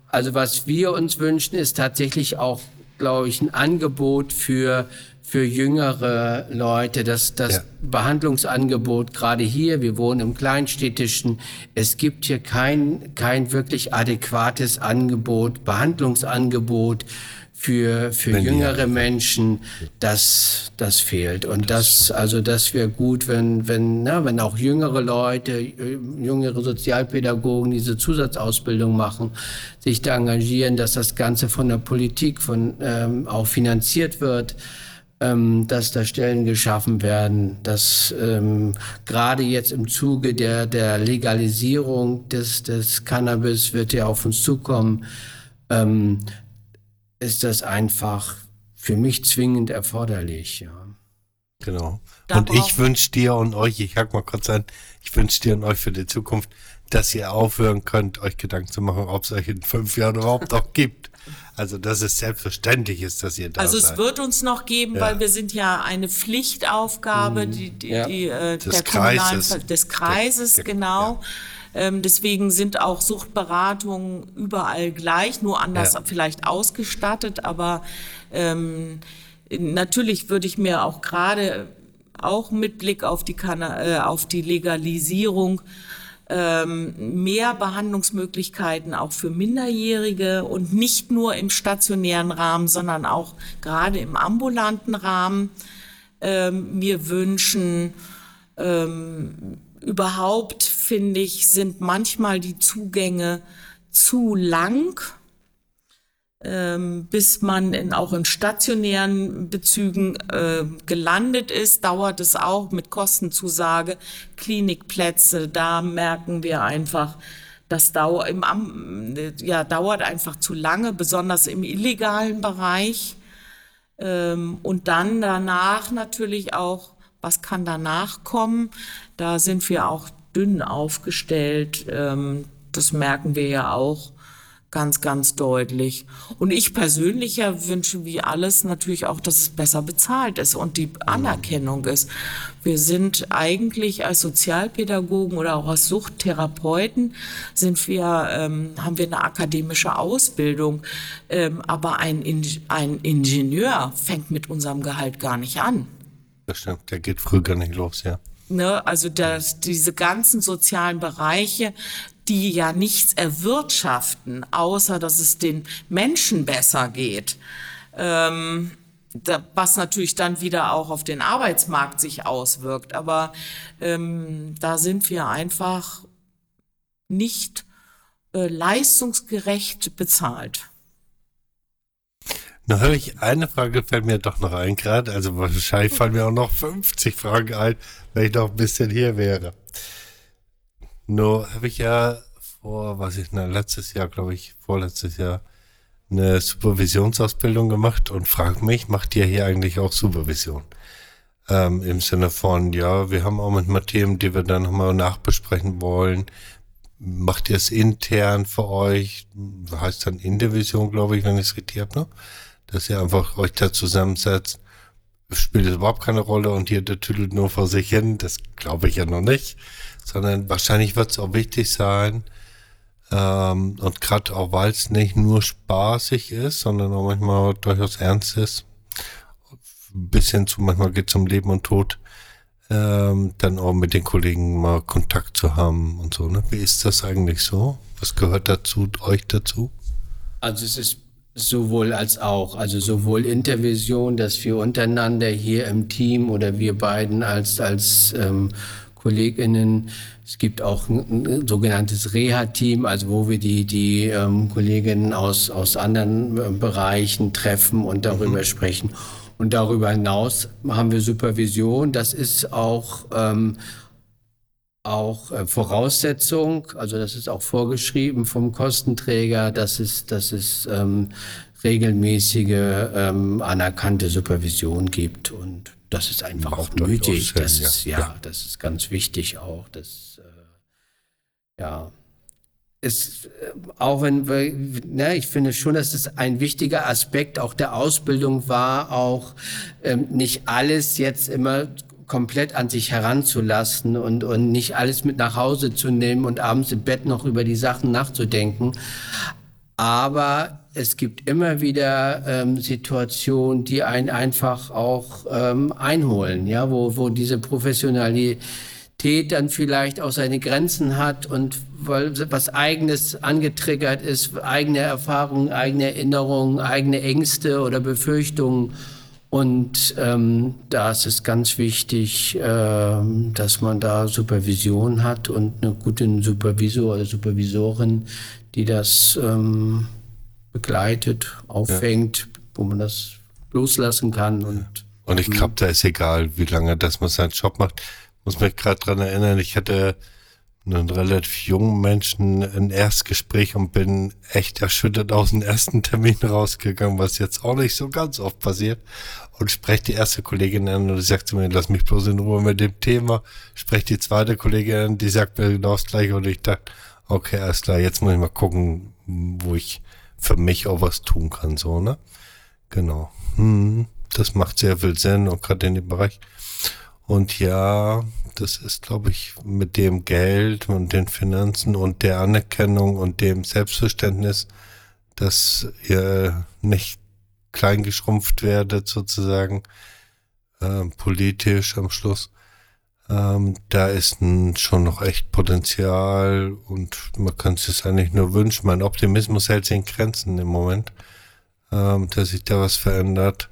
also was wir uns wünschen, ist tatsächlich auch, glaube ich, ein Angebot für für jüngere Leute, das, das Ja. Behandlungsangebot gerade hier, wir wohnen im Kleinstädtischen, es gibt hier kein, kein wirklich adäquates Angebot, Behandlungsangebot für, für Wenn jüngere Menschen, das, das fehlt. Und das, also das wäre gut, wenn, wenn, na, wenn auch jüngere Leute, äh, jüngere Sozialpädagogen diese Zusatzausbildung machen, sich da engagieren, dass das Ganze von der Politik von, ähm, auch finanziert wird ähm, dass da Stellen geschaffen werden, dass ähm, gerade jetzt im Zuge der, der Legalisierung des, des Cannabis wird ja auf uns zukommen, ähm, ist das einfach für mich zwingend erforderlich. Ja. Genau. Da und ich wünsche dir und euch, ich hack mal kurz an, ich wünsche dir und euch für die Zukunft, dass ihr aufhören könnt, euch Gedanken zu machen, ob es euch in fünf Jahren überhaupt noch gibt. Also, dass es selbstverständlich ist, dass ihr da Also seid. es wird uns noch geben, Ja. weil wir sind ja eine Pflichtaufgabe die, die, Ja. die, äh, Des der Kreises. Des Kreises, Der- der- genau. Ähm, deswegen sind auch Suchtberatungen überall gleich, nur anders Ja. vielleicht ausgestattet. Aber ähm, natürlich würde ich mir auch gerade auch mit Blick auf die, Kanna äh, auf die Legalisierung ähm, mehr Behandlungsmöglichkeiten auch für Minderjährige und nicht nur im stationären Rahmen, sondern auch gerade im ambulanten Rahmen ähm, mir wünschen. Ähm, überhaupt finde ich, sind manchmal die Zugänge zu lang. Ähm, bis man in, auch in stationären Bezügen äh, gelandet ist, dauert es auch mit Kostenzusage, Klinikplätze, da merken wir einfach, das dauert, im, ja, dauert einfach zu lange, besonders im illegalen Bereich. Ähm, und dann danach natürlich auch, was kann danach kommen? Da sind wir auch dünn aufgestellt. Ähm, das merken wir ja auch ganz, ganz deutlich. Und ich persönlich ja wünsche wie alles natürlich auch, dass es besser bezahlt ist und die Anerkennung ist. Wir sind eigentlich als Sozialpädagogen oder auch als Suchttherapeuten sind wir, ähm, haben wir eine akademische Ausbildung, ähm, aber ein, ein Ingenieur fängt mit unserem Gehalt gar nicht an. Das stimmt, der geht früh gar nicht los, ja. Ne, also das, diese ganzen sozialen Bereiche, die ja nichts erwirtschaften, außer dass es den Menschen besser geht. Ähm, da, was natürlich dann wieder auch auf den Arbeitsmarkt sich auswirkt. Aber ähm, da sind wir einfach nicht äh, leistungsgerecht bezahlt. Na höre ich, eine Frage fällt mir doch noch ein gerade. Also wahrscheinlich fallen mir auch noch 50 Fragen ein, wenn ich noch ein bisschen hier wäre. Nur habe ich ja vor, was ich, na, letztes Jahr, glaube ich, vorletztes Jahr, eine Supervisionsausbildung gemacht und frage mich, macht ihr hier eigentlich auch Supervision? Ähm, Im Sinne von, ja, wir haben auch manchmal Themen, die wir dann nochmal nachbesprechen wollen. Macht ihr es intern für euch? Heißt dann Indivision, glaube ich, wenn ich es richtig habe, ne? Dass ihr einfach euch da zusammensetzt. Spielt es überhaupt keine Rolle und hier der tüdelt nur vor sich hin. Das glaube ich ja noch nicht sondern wahrscheinlich wird es auch wichtig sein, ähm, und gerade auch weil es nicht nur spaßig ist, sondern auch manchmal durchaus ernst ist, bis hin zu manchmal geht es um Leben und Tod, ähm, dann auch mit den Kollegen mal Kontakt zu haben und so. Ne? Wie ist das eigentlich so? Was gehört dazu, euch dazu? Also es ist sowohl als auch, also sowohl Intervision, dass wir untereinander hier im Team oder wir beiden als als ähm, KollegInnen. Es gibt auch ein, sogenanntes Reha-Team, also wo wir die, die ähm, Kolleginnen aus, aus anderen äh, Bereichen treffen und darüber mhm. sprechen. Und darüber hinaus haben wir Supervision. Das ist auch, ähm, auch äh, Voraussetzung, also das ist auch vorgeschrieben vom Kostenträger, dass es, dass es ähm, regelmäßige ähm, anerkannte Supervision gibt. Und das ist einfach Macht auch nötig. Sinn, das ist, ja, ja, das ist ganz wichtig auch. Das, äh, ja. Ist, äh, auch wenn wir, ne, ich finde schon, dass es ein wichtiger Aspekt auch der Ausbildung war, auch ähm, nicht alles jetzt immer komplett an sich heranzulassen und, und nicht alles mit nach Hause zu nehmen und abends im Bett noch über die Sachen nachzudenken. Aber es gibt immer wieder ähm, Situationen, die einen einfach auch ähm, einholen, ja, wo, wo diese Professionalität dann vielleicht auch seine Grenzen hat und weil was eigenes angetriggert ist, eigene Erfahrungen, eigene Erinnerungen, eigene Ängste oder Befürchtungen. Und ähm, da ist es ganz wichtig, ähm, dass man da Supervision hat und eine gute Supervisor oder Supervisorin, die das ähm, begleitet, auffängt, ja. wo man das loslassen kann. Und, und ich glaube, da ist egal, wie lange das man seinen Job macht. Muss mich gerade dran erinnern, ich hatte einen relativ jungen Menschen ein Erstgespräch und bin echt erschüttert aus dem ersten Termin rausgegangen, was jetzt auch nicht so ganz oft passiert. Und spreche die erste Kollegin an und die sagt zu mir, lass mich bloß in Ruhe mit dem Thema. Spreche die zweite Kollegin an, die sagt mir genau das gleiche und ich dachte, okay, alles klar, jetzt muss ich mal gucken, wo ich für mich auch was tun kann, so, ne? Genau. Hm, das macht sehr viel Sinn, auch gerade in dem Bereich. Und ja, das ist, glaube ich, mit dem Geld und den Finanzen und der Anerkennung und dem Selbstverständnis, dass ihr nicht kleingeschrumpft werdet, sozusagen, äh, politisch am Schluss, ähm, da ist ein, schon noch echt Potenzial und man kann es sich eigentlich nur wünschen. Mein Optimismus hält sich in Grenzen im Moment, ähm, dass sich da was verändert.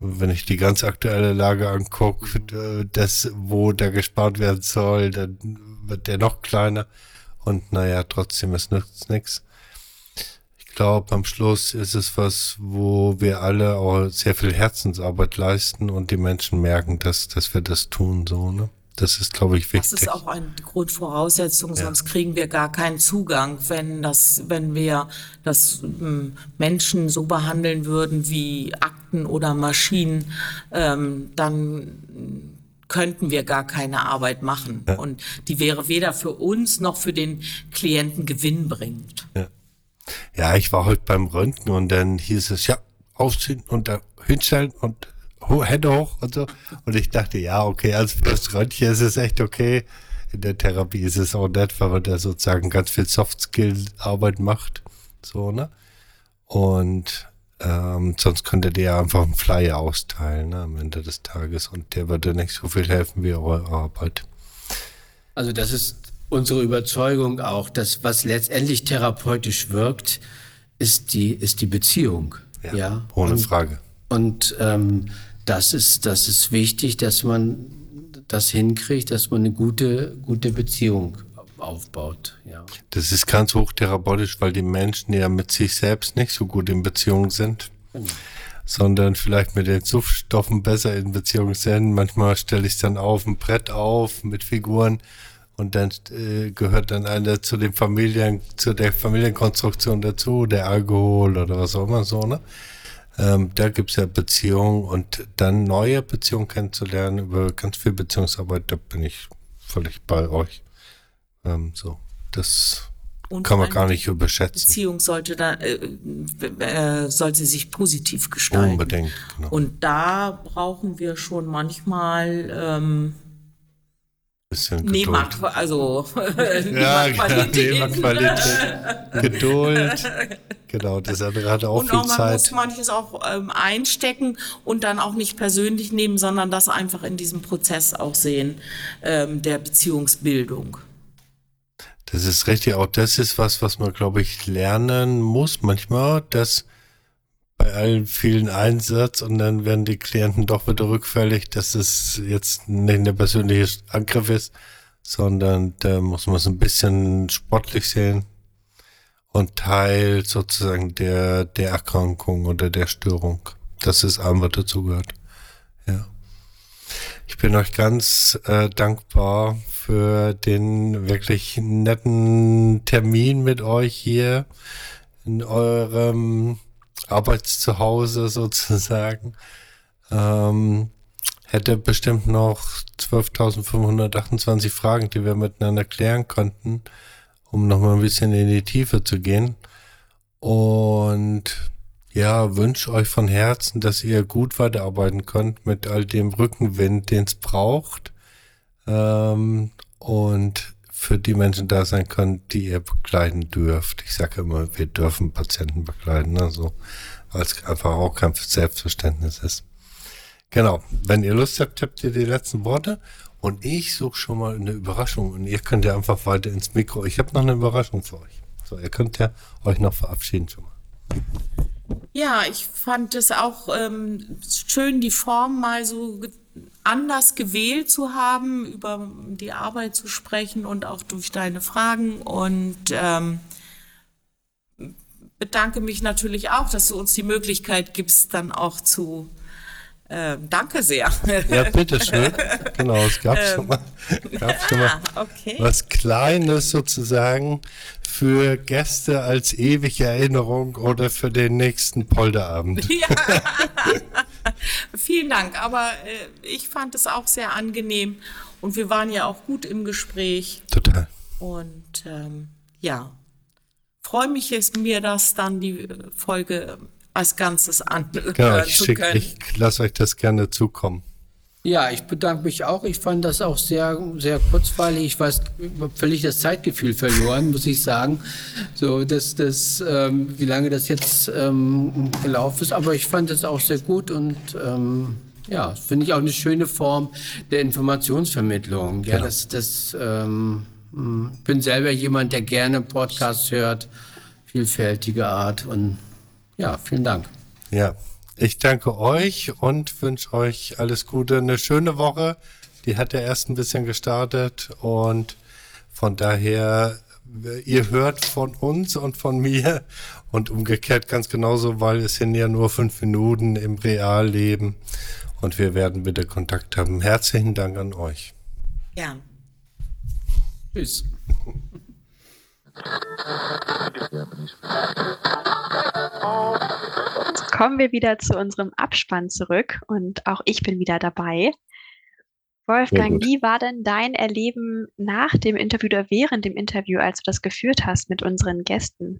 Wenn ich die ganz aktuelle Lage angucke, äh, das, wo da gespart werden soll, dann wird der noch kleiner. Und naja, trotzdem, es nützt nichts. Ich glaube, am Schluss ist es was, wo wir alle auch sehr viel Herzensarbeit leisten und die Menschen merken, dass, dass wir das tun, so, ne? Das ist, glaube ich, wichtig. Das ist auch eine Grundvoraussetzung, sonst kriegen wir gar keinen Zugang, wenn das, wenn wir das ähm, Menschen so behandeln würden wie Akten oder Maschinen, ähm, dann könnten wir gar keine Arbeit machen. Ja. Und die wäre weder für uns noch für den Klienten gewinnbringend. Ja. Ja, ich war heute beim Röntgen und dann hieß es, ja, aufziehen und da hinstellen und Hände hoch und so. Und ich dachte, ja, okay, also für das Röntgen ist es echt okay. In der Therapie ist es auch nett, weil man da sozusagen ganz viel Soft-Skill-Arbeit macht. So, ne? Und ähm, sonst könntet ihr einfach einen Flyer austeilen ne, am Ende des Tages und der würde nicht so viel helfen wie eure Arbeit. Also das ist unsere Überzeugung auch, dass was letztendlich therapeutisch wirkt, ist die, ist die Beziehung. Ja, ohne und, Frage. Und ähm, das ist, das ist wichtig, dass man das hinkriegt, dass man eine gute, gute Beziehung aufbaut. Ja. Das ist ganz hochtherapeutisch, weil die Menschen ja mit sich selbst nicht so gut in Beziehung sind, sondern vielleicht mit den Suchtstoffen besser in Beziehung sind. Manchmal stelle ich es dann auf ein Brett auf mit Figuren und dann äh, gehört dann einer zu den Familien, zu der Familienkonstruktion dazu, der Alkohol oder was auch immer so, ne? Ähm, da gibt's ja Beziehungen und dann neue Beziehungen kennenzulernen über ganz viel Beziehungsarbeit, da bin ich völlig bei euch. Ähm, so, das Und kann man gar nicht überschätzen. Beziehung sollte dann, äh, äh, sollte sich positiv gestalten. Unbedingt. Genau. Und da brauchen wir schon manchmal ähm, bisschen Geduld. Nehmerqu also *laughs* Ja. Nehmerqualität. *laughs* Geduld. Genau, das andere hat auch Und viel auch man muss manches auch ähm, einstecken und dann auch nicht persönlich nehmen, sondern das einfach in diesem Prozess auch sehen, ähm, der Beziehungsbildung. Das ist richtig. Auch das ist was, was man, glaube ich, lernen muss manchmal, dass bei allen vielen Einsatz und dann werden die Klienten doch wieder rückfällig, dass es jetzt nicht der persönliche Angriff ist, sondern da muss man es ein bisschen sportlich sehen und Teil sozusagen der, der Erkrankung oder der Störung. Das ist allem, was dazu gehört. Ja. Ich bin euch ganz äh, dankbar für den wirklich netten Termin mit euch hier in eurem Arbeitszuhause sozusagen. Ähm, hätte bestimmt noch 12.528 Fragen, die wir miteinander klären konnten, um nochmal ein bisschen in die Tiefe zu gehen. Und ja, wünsche euch von Herzen, dass ihr gut weiterarbeiten könnt mit all dem Rückenwind, den es braucht. Ähm, und für die Menschen da sein könnt, die ihr begleiten dürft. Ich sage immer, wir dürfen Patienten begleiten, also weil es einfach auch kein Selbstverständnis ist. Genau, wenn ihr Lust habt, habt ihr die letzten Worte. Und ich suche schon mal eine Überraschung und ihr könnt ja einfach weiter ins Mikro. Ich habe noch eine Überraschung für euch. So, ihr könnt ja euch noch verabschieden schon mal. Ja, ich fand es auch ähm, schön, die Form mal so anders gewählt zu haben, über die Arbeit zu sprechen und auch durch deine Fragen. Und ähm, bedanke mich natürlich auch, dass du uns die Möglichkeit gibst, dann auch zu. Äh, danke sehr. Ja, bitteschön. genau, es gab schon mal, gab schon mal Ah, *laughs* okay. was Kleines sozusagen für Gäste als ewige Erinnerung oder für den nächsten Polderabend. *laughs* Ja. *laughs* *laughs* Vielen Dank, aber äh, ich fand es auch sehr angenehm und wir waren ja auch gut im Gespräch Total. und ähm, ja, freue mich jetzt mir, das dann die äh, Folge als Ganzes anhören Genau, ich, zu schick, können. ich lasse euch das gerne zukommen. Ja, ich bedanke mich auch. Ich fand das auch sehr, sehr kurzweilig. Ich weiß, ich habe völlig das Zeitgefühl verloren, muss ich sagen. So, dass das, ähm, wie lange das jetzt ähm, gelaufen ist. Aber ich fand es auch sehr gut und ähm, ja, finde ich auch eine schöne Form der Informationsvermittlung. Ja, Genau. das, das ähm, mh, bin selber jemand, der gerne Podcasts hört, vielfältige Art und ja, vielen Dank. Ja, ich danke euch und wünsche euch alles Gute. Eine schöne Woche. Die hat ja erst ein bisschen gestartet und von daher ihr hört von uns und von mir und umgekehrt ganz genauso, weil es sind ja nur fünf Minuten im Realleben und wir werden wieder Kontakt haben. Herzlichen Dank an euch. Ja. Tschüss. Kommen wir wieder zu unserem Abspann zurück und auch ich bin wieder dabei. Wolfgang, wie war denn dein Erleben nach dem Interview oder während dem Interview, als du das geführt hast mit unseren Gästen?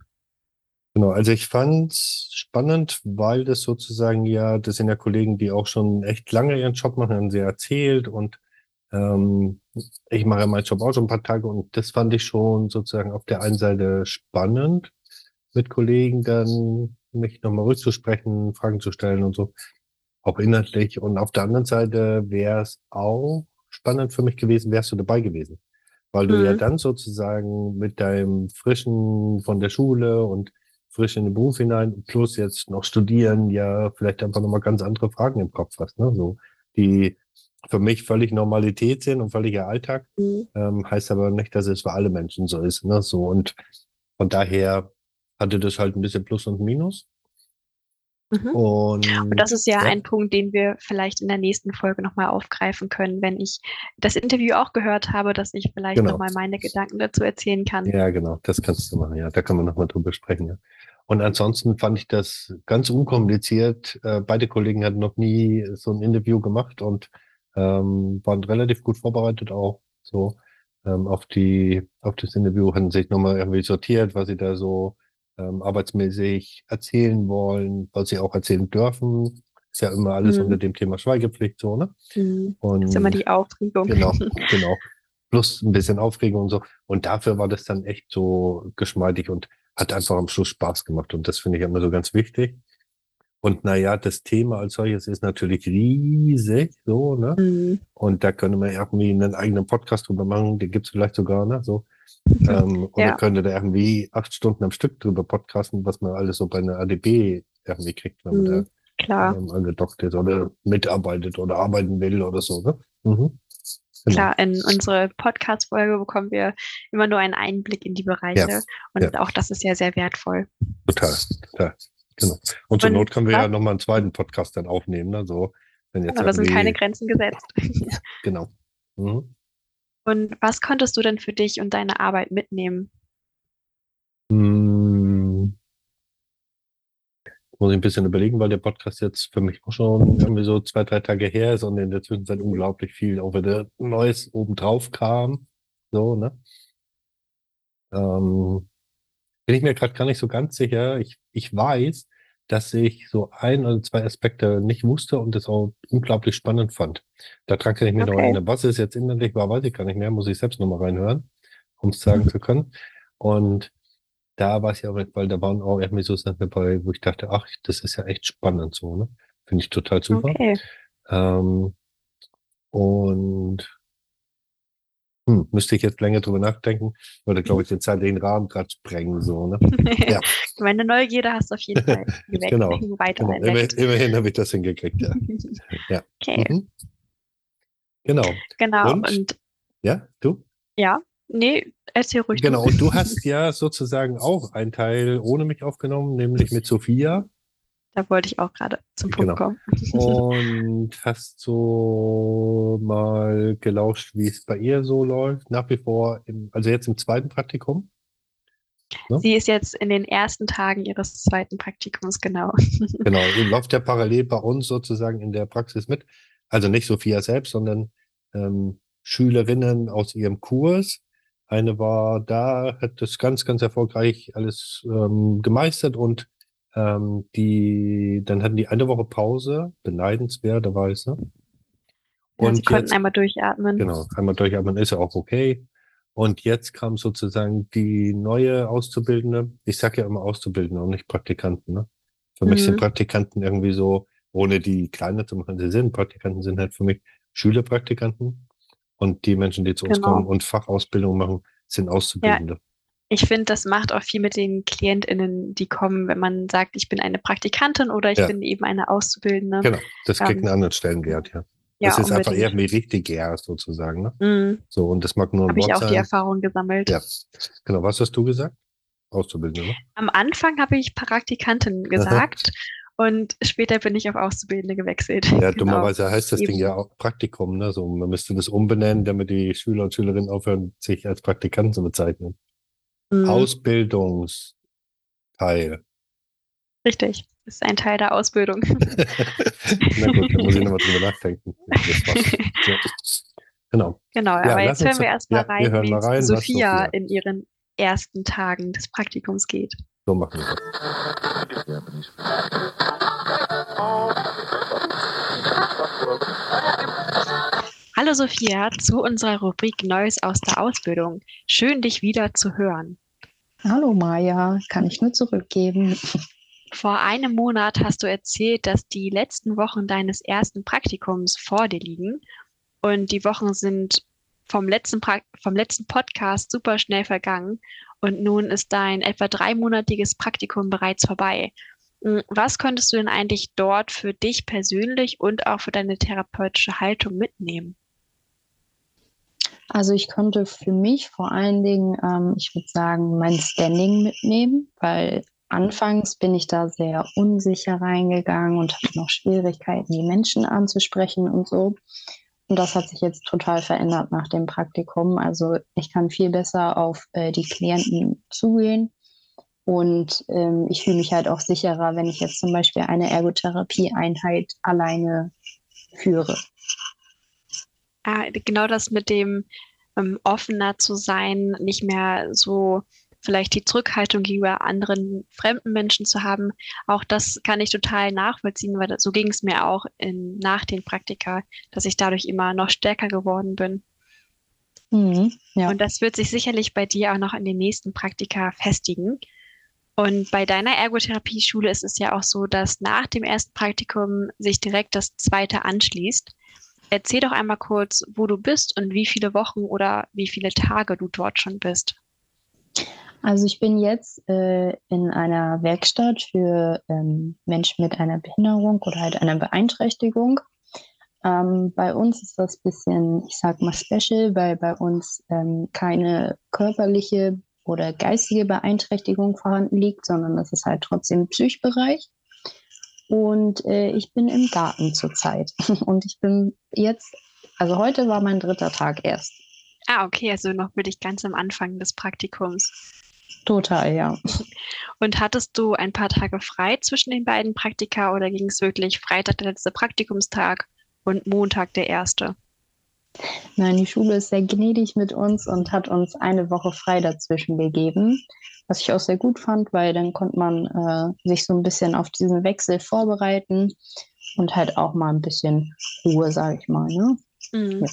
Genau, also ich fand's spannend, weil das sozusagen ja, das sind ja Kollegen, die auch schon echt lange ihren Job machen, haben sie erzählt und ähm, ich mache ja meinen Job auch schon ein paar Tage und das fand ich schon sozusagen auf der einen Seite spannend, mit Kollegen dann mich nochmal rückzusprechen, Fragen zu stellen und so, auch inhaltlich. Und auf der anderen Seite wäre es auch spannend für mich gewesen, wärst du dabei gewesen. Weil du ja Mhm. dann sozusagen mit deinem frischen von der Schule und frisch in den Beruf hinein, plus jetzt noch studieren, ja, vielleicht einfach nochmal ganz andere Fragen im Kopf hast, ne? So, die für mich völlig Normalität sind und völliger Alltag. Ähm, heißt aber nicht, dass es für alle Menschen so ist, ne? So, und von daher hatte das halt ein bisschen Plus und Minus. Mhm. Und, Und das ist ja, ja. ein Punkt, den wir vielleicht in der nächsten Folge nochmal aufgreifen können, wenn ich das Interview auch gehört habe, dass ich vielleicht Genau. nochmal meine Gedanken dazu erzählen kann. Ja, genau, das kannst du machen, ja. Da kann man nochmal drüber sprechen, ja. Und ansonsten fand ich das ganz unkompliziert. Äh, beide Kollegen hatten noch nie so ein Interview gemacht und ähm, waren relativ gut vorbereitet auch so ähm, auf die, auf das Interview, hatten sich nochmal irgendwie sortiert, was sie da so ähm, arbeitsmäßig erzählen wollen, was sie auch erzählen dürfen. Ist ja immer alles Mhm. unter dem Thema Schweigepflicht, so, ne? Mhm. Und Das ist immer die Aufregung. Genau, *laughs* genau. Plus ein bisschen Aufregung und so. Und dafür war das dann echt so geschmeidig und hat einfach am Schluss Spaß gemacht. Und das finde ich immer so ganz wichtig. Und naja, das Thema als solches ist natürlich riesig, so, ne? Mhm. Und da könnte man irgendwie einen eigenen Podcast drüber machen, den gibt's vielleicht sogar, ne? So. Ähm, und Ja. könnte da irgendwie acht Stunden am Stück drüber podcasten, was man alles so bei einer ADB irgendwie kriegt, wenn man da Mhm. Klar, ähm, angedockt ist oder mitarbeitet oder arbeiten will oder so, ne? Mhm. Genau. klar. In unsere Podcast-Folge bekommen wir immer nur einen Einblick in die Bereiche. Und ja. auch das ist ja sehr wertvoll. Total, total. Genau. Und zur Und Not können wir ja nochmal einen zweiten Podcast dann aufnehmen, ne? So, wenn jetzt Aber da sind keine Grenzen gesetzt. Genau. Mhm. Und was konntest du denn für dich und deine Arbeit mitnehmen? Hm. Muss ich ein bisschen überlegen, weil der Podcast jetzt für mich auch schon irgendwie so zwei, drei Tage her ist und in der Zwischenzeit unglaublich viel auch wieder Neues obendrauf kam. So, ne? Ähm, bin ich mir gerade gar nicht so ganz sicher. Ich, ich weiß, dass ich so ein oder zwei Aspekte nicht wusste und das auch unglaublich spannend fand. Daran kann ich noch Okay. erinnern. Was es jetzt inhaltlich war, weiß ich gar nicht mehr. Muss ich selbst nochmal reinhören, um es sagen zu können. Und da war es ja auch, weil da waren auch irgendwie so Sachen dabei, wo ich dachte, ach, das ist ja echt spannend so, ne? Finde ich total super. Okay. Ähm, und hm, müsste ich jetzt länger drüber nachdenken, würde, glaube ich, den zeitlichen Rahmen gerade sprengen, so, ne? *laughs* Ja. Meine Neugierde hast du auf jeden Fall *laughs* geweckt. Genau, *laughs* Weiter Genau. Immer, entdeckt. immerhin habe ich das hingekriegt, ja. ja. Okay, Mhm. Genau. genau. Und? Und Ja, du? ja, nee, erzähl ruhig. Genau. du. Und du hast ja sozusagen auch einen Teil ohne mich aufgenommen, nämlich mit Sophia. Da wollte ich auch gerade zum Punkt Genau. kommen. und hast so mal gelauscht, wie es bei ihr so läuft. Nach wie vor, im, also jetzt im zweiten Praktikum. Ne? Sie ist jetzt in den ersten Tagen ihres zweiten Praktikums, genau. *laughs* Genau, die läuft ja parallel bei uns sozusagen in der Praxis mit. Also nicht Sophia selbst, sondern ähm, Schülerinnen aus ihrem Kurs. Eine war da, hat das ganz, ganz erfolgreich alles ähm, gemeistert und ähm, die, dann hatten die eine Woche Pause, beneidenswerterweise. Ja, sie Und konnten jetzt, einmal durchatmen. genau, einmal durchatmen ist ja auch okay. Und jetzt kam sozusagen die neue Auszubildende. Ich sage ja immer Auszubildende und nicht Praktikanten. Ne? Für mich Mhm. sind Praktikanten irgendwie so, ohne die kleiner zu machen, sie sind. Praktikanten sind halt für mich Schülerpraktikanten. Und die Menschen, die zu uns Genau. kommen und Fachausbildung machen, sind Auszubildende. Ich finde, das macht auch viel mit den KlientInnen, die kommen, wenn man sagt, ich bin eine Praktikantin oder ich Ja. bin eben eine Auszubildende. Genau, das kriegt Ähm, einen anderen Stellenwert, ja. Ja, das ist einfach eher unbedingt. wie richtig erst sozusagen. Ne? Mhm. So, und das mag nur ein Habe ich auch die sein. Erfahrung gesammelt. Ja, genau. Was hast du gesagt? Auszubildende, ne? Am Anfang habe ich Praktikantin gesagt und später bin ich auf Auszubildende gewechselt. *laughs* Ja, Genau. dummerweise heißt das Ding Eben. ja auch Praktikum, ne? So, man müsste das umbenennen, damit die Schüler und Schülerinnen aufhören, sich als Praktikanten zu bezeichnen. Mhm. Ausbildungsteil. Richtig. Das ist ein Teil der Ausbildung. *laughs* Na gut, da muss ich nochmal drüber nachdenken. Genau. Genau, Ja, aber jetzt hören wir erstmal ja, wir rein, hören wie rein, Sophia- in ihren ersten Tagen des Praktikums geht. So machen wir das. Hallo Sophia, zu unserer Rubrik Neues aus der Ausbildung. Schön, dich wieder zu hören. Hallo Maja, kann ich nur zurückgeben. Vor einem Monat hast du erzählt, dass die letzten Wochen deines ersten Praktikums vor dir liegen. Und die Wochen sind vom letzten, pra vom letzten Podcast super schnell vergangen. Und nun ist dein etwa dreimonatiges Praktikum bereits vorbei. Mm, Was könntest du denn eigentlich dort für dich persönlich und auch für deine therapeutische Haltung mitnehmen? Also ich konnte für mich vor allen Dingen, ähm, ich würde sagen, mein Standing mitnehmen, weil anfangs bin ich da sehr unsicher reingegangen und hatte noch Schwierigkeiten, die Menschen anzusprechen und so. Und das hat sich jetzt total verändert nach dem Praktikum. Also ich kann viel besser auf äh, die Klienten zugehen und ähm, ich fühle mich halt auch sicherer, wenn ich jetzt zum Beispiel eine Ergotherapie-Einheit alleine führe. Ah, genau das mit dem ähm, offener zu sein, nicht mehr so vielleicht die Zurückhaltung gegenüber anderen fremden Menschen zu haben. Auch das kann ich total nachvollziehen, weil so ging es mir auch in, nach den Praktika, dass ich dadurch immer noch stärker geworden bin. Mhm, ja. Und das wird sich sicherlich bei dir auch noch in den nächsten Praktika festigen. Und bei deiner Ergotherapieschule ist es ja auch so, dass nach dem ersten Praktikum sich direkt das zweite anschließt. Erzähl doch einmal kurz, wo du bist und wie viele Wochen oder wie viele Tage du dort schon bist. Also ich bin jetzt äh, in einer Werkstatt für ähm, Menschen mit einer Behinderung oder halt einer Beeinträchtigung. Ähm, bei uns ist das bisschen, ich sag mal, special, weil bei uns ähm, keine körperliche oder geistige Beeinträchtigung vorhanden liegt, sondern das ist halt trotzdem Psychbereich. Und äh, ich bin im Garten zurzeit. *laughs* Und ich bin jetzt, also heute war mein dritter Tag erst. Ah, okay, also noch wirklich ganz am Anfang des Praktikums. Total, ja. Und hattest du ein paar Tage frei zwischen den beiden Praktika oder ging es wirklich Freitag der letzte Praktikumstag und Montag der erste? Nein, die Schule ist sehr gnädig mit uns und hat uns eine Woche frei dazwischen gegeben, was ich auch sehr gut fand, weil dann konnte man äh, sich so ein bisschen auf diesen Wechsel vorbereiten und halt auch mal ein bisschen Ruhe, sage ich mal. Ne? Mhm. Ja.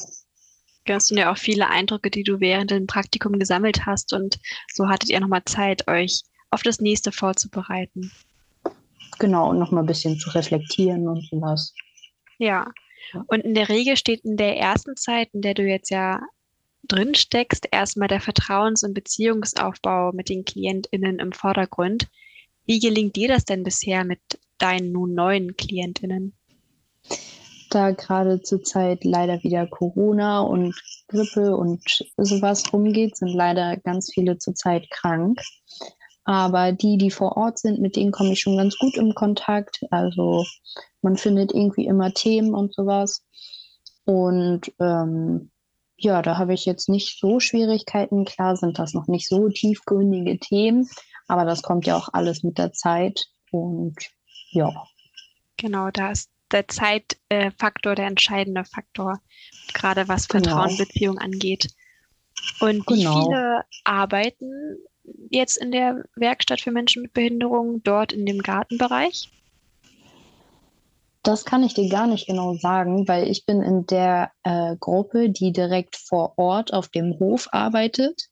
Das sind ja auch viele Eindrücke, die du während dem Praktikum gesammelt hast und so hattet ihr nochmal Zeit, euch auf das nächste vorzubereiten. Genau, und nochmal ein bisschen zu reflektieren und sowas. Ja. Und in der Regel steht in der ersten Zeit, in der du jetzt ja drin steckst, erstmal der Vertrauens- und Beziehungsaufbau mit den KlientInnen im Vordergrund. Wie gelingt dir das denn bisher mit deinen nun neuen KlientInnen? Da gerade zurzeit leider wieder Corona und Grippe und sowas rumgeht, sind leider ganz viele zurzeit krank. Aber die, die vor Ort sind, mit denen komme ich schon ganz gut im Kontakt. Also man findet irgendwie immer Themen und sowas. Und ähm, ja, da habe ich jetzt nicht so Schwierigkeiten. Klar sind das noch nicht so tiefgründige Themen, aber das kommt ja auch alles mit der Zeit. Und ja. Genau, da ist der Zeitfaktor der entscheidende Faktor, gerade was Genau. Vertrauen und Beziehung angeht. Und wie Genau. viele arbeiten jetzt in der Werkstatt für Menschen mit Behinderung dort in dem Gartenbereich? Das kann ich dir gar nicht genau sagen, weil ich bin in der äh, Gruppe, die direkt vor Ort auf dem Hof arbeitet.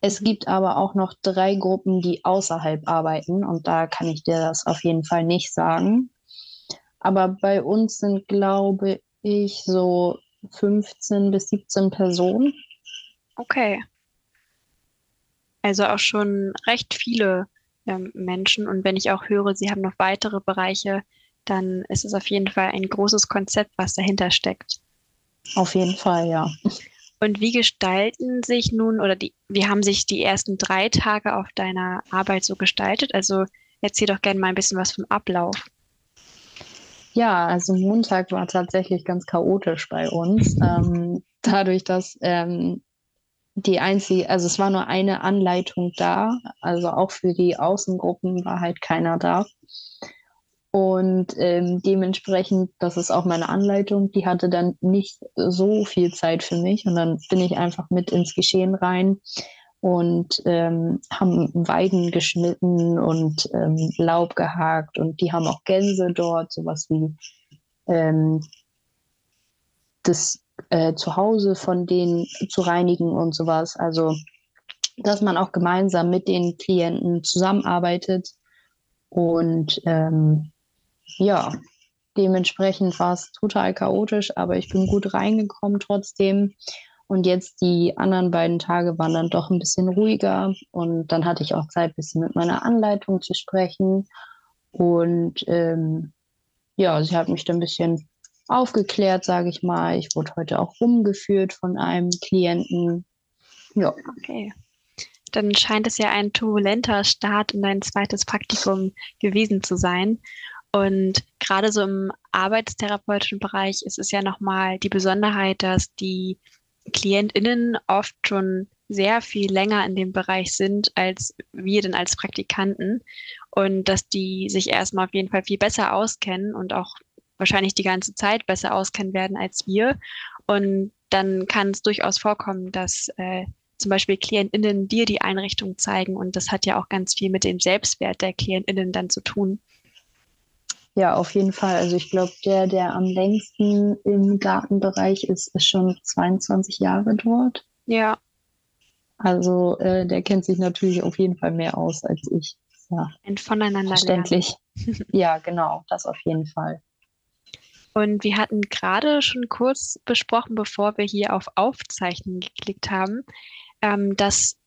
Es Mhm. gibt aber auch noch drei Gruppen, die außerhalb arbeiten und da kann ich dir das auf jeden Fall nicht sagen. Aber bei uns sind, glaube ich, so 15 bis 17 Personen. Okay. Also auch schon recht viele ähm, Menschen. Und wenn ich auch höre, Sie haben noch weitere Bereiche, dann ist es auf jeden Fall ein großes Konzept, was dahinter steckt. Auf jeden Fall, ja. Und wie gestalten sich nun oder die, wie haben sich die ersten drei Tage auf deiner Arbeit so gestaltet? Also erzähl doch gerne mal ein bisschen was vom Ablauf. Ja, also Montag war tatsächlich ganz chaotisch bei uns. *laughs* ähm, dadurch, dass ähm, die einzige, also es war nur eine Anleitung da, also auch für die Außengruppen war halt keiner da. Und ähm, dementsprechend, das ist auch meine Anleitung, die hatte dann nicht so viel Zeit für mich. Und dann bin ich einfach mit ins Geschehen rein und ähm, haben Weiden geschnitten und ähm, Laub gehakt. Und die haben auch Gänse dort, sowas wie ähm, das äh, Zuhause von denen zu reinigen und sowas. Also, dass man auch gemeinsam mit den Klienten zusammenarbeitet und ähm, ja, dementsprechend war es total chaotisch, aber ich bin gut reingekommen trotzdem. Und jetzt die anderen beiden Tage waren dann doch ein bisschen ruhiger und dann hatte ich auch Zeit, ein bisschen mit meiner Anleitung zu sprechen. Und ähm, ja, sie hat mich dann ein bisschen aufgeklärt, sage ich mal. Ich wurde heute auch rumgeführt von einem Klienten. Ja. Okay. Dann scheint es ja ein turbulenter Start in dein zweites Praktikum gewesen zu sein. Und gerade so im arbeitstherapeutischen Bereich ist es ja nochmal die Besonderheit, dass die KlientInnen oft schon sehr viel länger in dem Bereich sind als wir denn als Praktikanten und dass die sich erstmal auf jeden Fall viel besser auskennen und auch wahrscheinlich die ganze Zeit besser auskennen werden als wir. Und dann kann es durchaus vorkommen, dass äh, zum Beispiel KlientInnen dir die Einrichtung zeigen und das hat ja auch ganz viel mit dem Selbstwert der KlientInnen dann zu tun. Ja, auf jeden Fall. Also ich glaube, der, der am längsten im Gartenbereich ist, ist schon 22 Jahre dort. Ja. Also äh, der kennt sich natürlich auf jeden Fall mehr aus als ich. Ja. Ein Voneinander Verständlich. *laughs* ja, genau, das auf jeden Fall. Und wir hatten gerade schon kurz besprochen, bevor wir hier auf Aufzeichnen geklickt haben, ähm, dass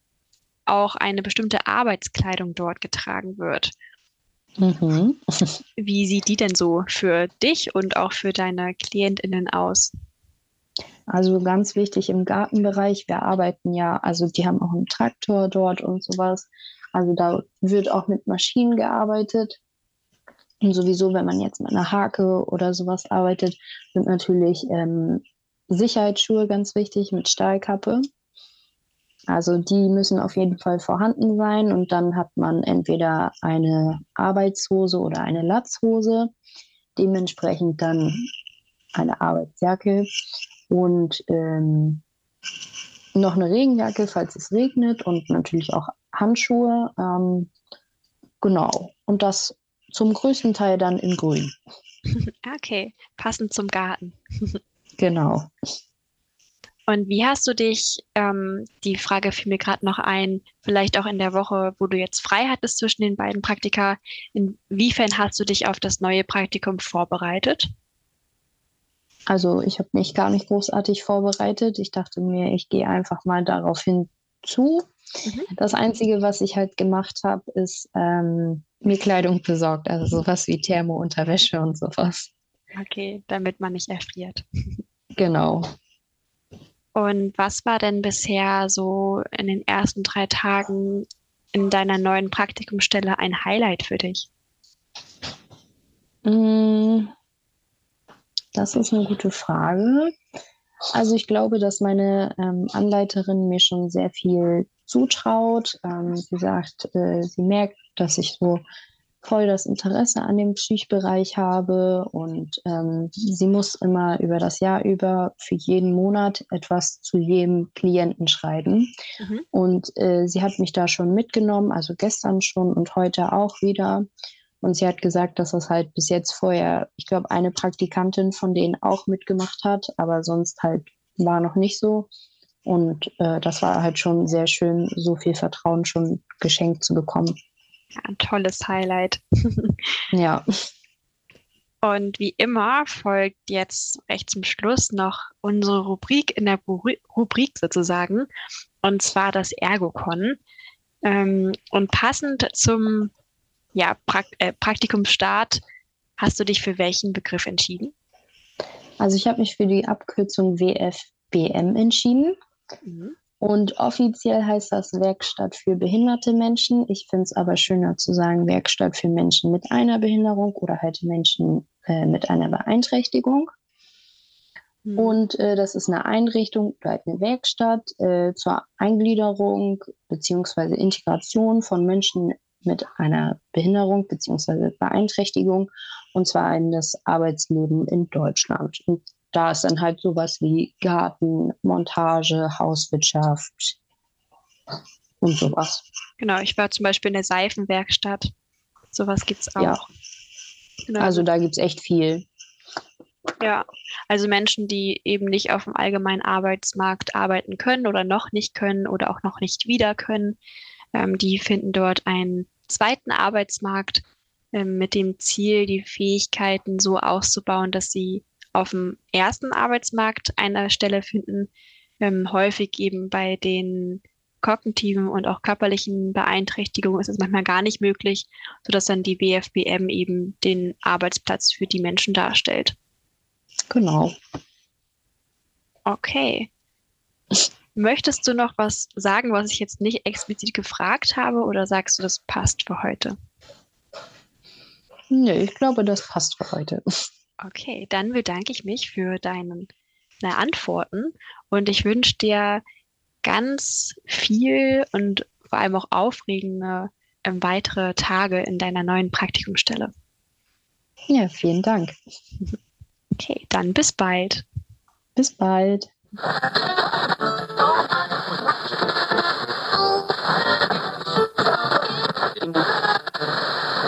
auch eine bestimmte Arbeitskleidung dort getragen wird. Mhm. Wie sieht die denn so für dich und auch für deine KlientInnen aus? Also ganz wichtig im Gartenbereich, wir arbeiten ja, also die haben auch einen Traktor dort und sowas. Also da wird auch mit Maschinen gearbeitet. Und sowieso, wenn man jetzt mit einer Hake oder sowas arbeitet, sind natürlich ähm, Sicherheitsschuhe ganz wichtig mit Stahlkappe. Also die müssen auf jeden Fall vorhanden sein und dann hat man entweder eine Arbeitshose oder eine Latzhose, dementsprechend dann eine Arbeitsjacke und ähm, noch eine Regenjacke, falls es regnet und natürlich auch Handschuhe. Ähm, genau. Und das zum größten Teil dann in Grün. *laughs* Okay, passend zum Garten. genau. Und wie hast du dich, ähm, die Frage fiel mir gerade noch ein, vielleicht auch in der Woche, wo du jetzt frei hattest zwischen den beiden Praktika, inwiefern hast du dich auf das neue Praktikum vorbereitet? Also ich habe mich gar nicht großartig vorbereitet. Ich dachte mir, ich gehe einfach mal darauf hinzu. Mhm. Das Einzige, was ich halt gemacht habe, ist ähm, mir Kleidung besorgt, also sowas wie Thermounterwäsche und sowas. Okay, damit man nicht erfriert. Genau. Und was war denn bisher so in den ersten drei Tagen in deiner neuen Praktikumsstelle ein Highlight für dich? Mm, das ist eine gute Frage. Also ich glaube, dass meine ähm, Anleiterin mir schon sehr viel zutraut. Ähm, sie sagt, äh, sie merkt, dass ich so voll das Interesse an dem Psychbereich habe und ähm, sie muss immer über das Jahr über für jeden Monat etwas zu jedem Klienten schreiben. Mhm. Und äh, sie hat mich da schon mitgenommen, also gestern schon und heute auch wieder. Und sie hat gesagt, dass das halt bis jetzt vorher, ich glaube, eine Praktikantin von denen auch mitgemacht hat, aber sonst halt war noch nicht so. Und äh, das war halt schon sehr schön, so viel Vertrauen schon geschenkt zu bekommen. Ja, ein tolles Highlight. ja. Und wie immer folgt jetzt recht zum Schluss noch unsere Rubrik in der Rubrik sozusagen, und zwar das Ergocon. Ähm, und passend zum ja, Prakt äh, Praktikumsstart hast du dich für welchen Begriff entschieden? Also ich habe mich für die Abkürzung WFBM entschieden. Mhm. Und offiziell heißt das Werkstatt für behinderte Menschen. Ich finde es aber schöner zu sagen Werkstatt für Menschen mit einer Behinderung oder halt Menschen äh, mit einer Beeinträchtigung. Mhm. Und äh, das ist eine Einrichtung oder halt eine Werkstatt äh, zur Eingliederung bzw. Integration von Menschen mit einer Behinderung bzw. Beeinträchtigung und zwar in das Arbeitsleben in Deutschland. Und da ist dann halt sowas wie Garten, Montage, Hauswirtschaft und sowas. Genau, ich war zum Beispiel in der Seifenwerkstatt. Sowas gibt es auch. Ja. Genau. Also da gibt es echt viel. Ja, also Menschen, die eben nicht auf dem allgemeinen Arbeitsmarkt arbeiten können oder noch nicht können oder auch noch nicht wieder können, ähm, die finden dort einen zweiten Arbeitsmarkt ähm, mit dem Ziel, die Fähigkeiten so auszubauen, dass sie auf dem ersten Arbeitsmarkt eine Stelle finden, ähm, häufig eben bei den kognitiven und auch körperlichen Beeinträchtigungen ist es manchmal gar nicht möglich, sodass dann die WFBM eben den Arbeitsplatz für die Menschen darstellt. Genau. Okay. Möchtest du noch was sagen, was ich jetzt nicht explizit gefragt habe, oder sagst du, das passt für heute? Nee, ich glaube, das passt für heute. Okay, dann bedanke ich mich für deine, Antworten und ich wünsche dir ganz viel und vor allem auch aufregende ähm, weitere Tage in deiner neuen Praktikumsstelle. Ja, vielen Dank. Okay, dann bis bald. Bis bald.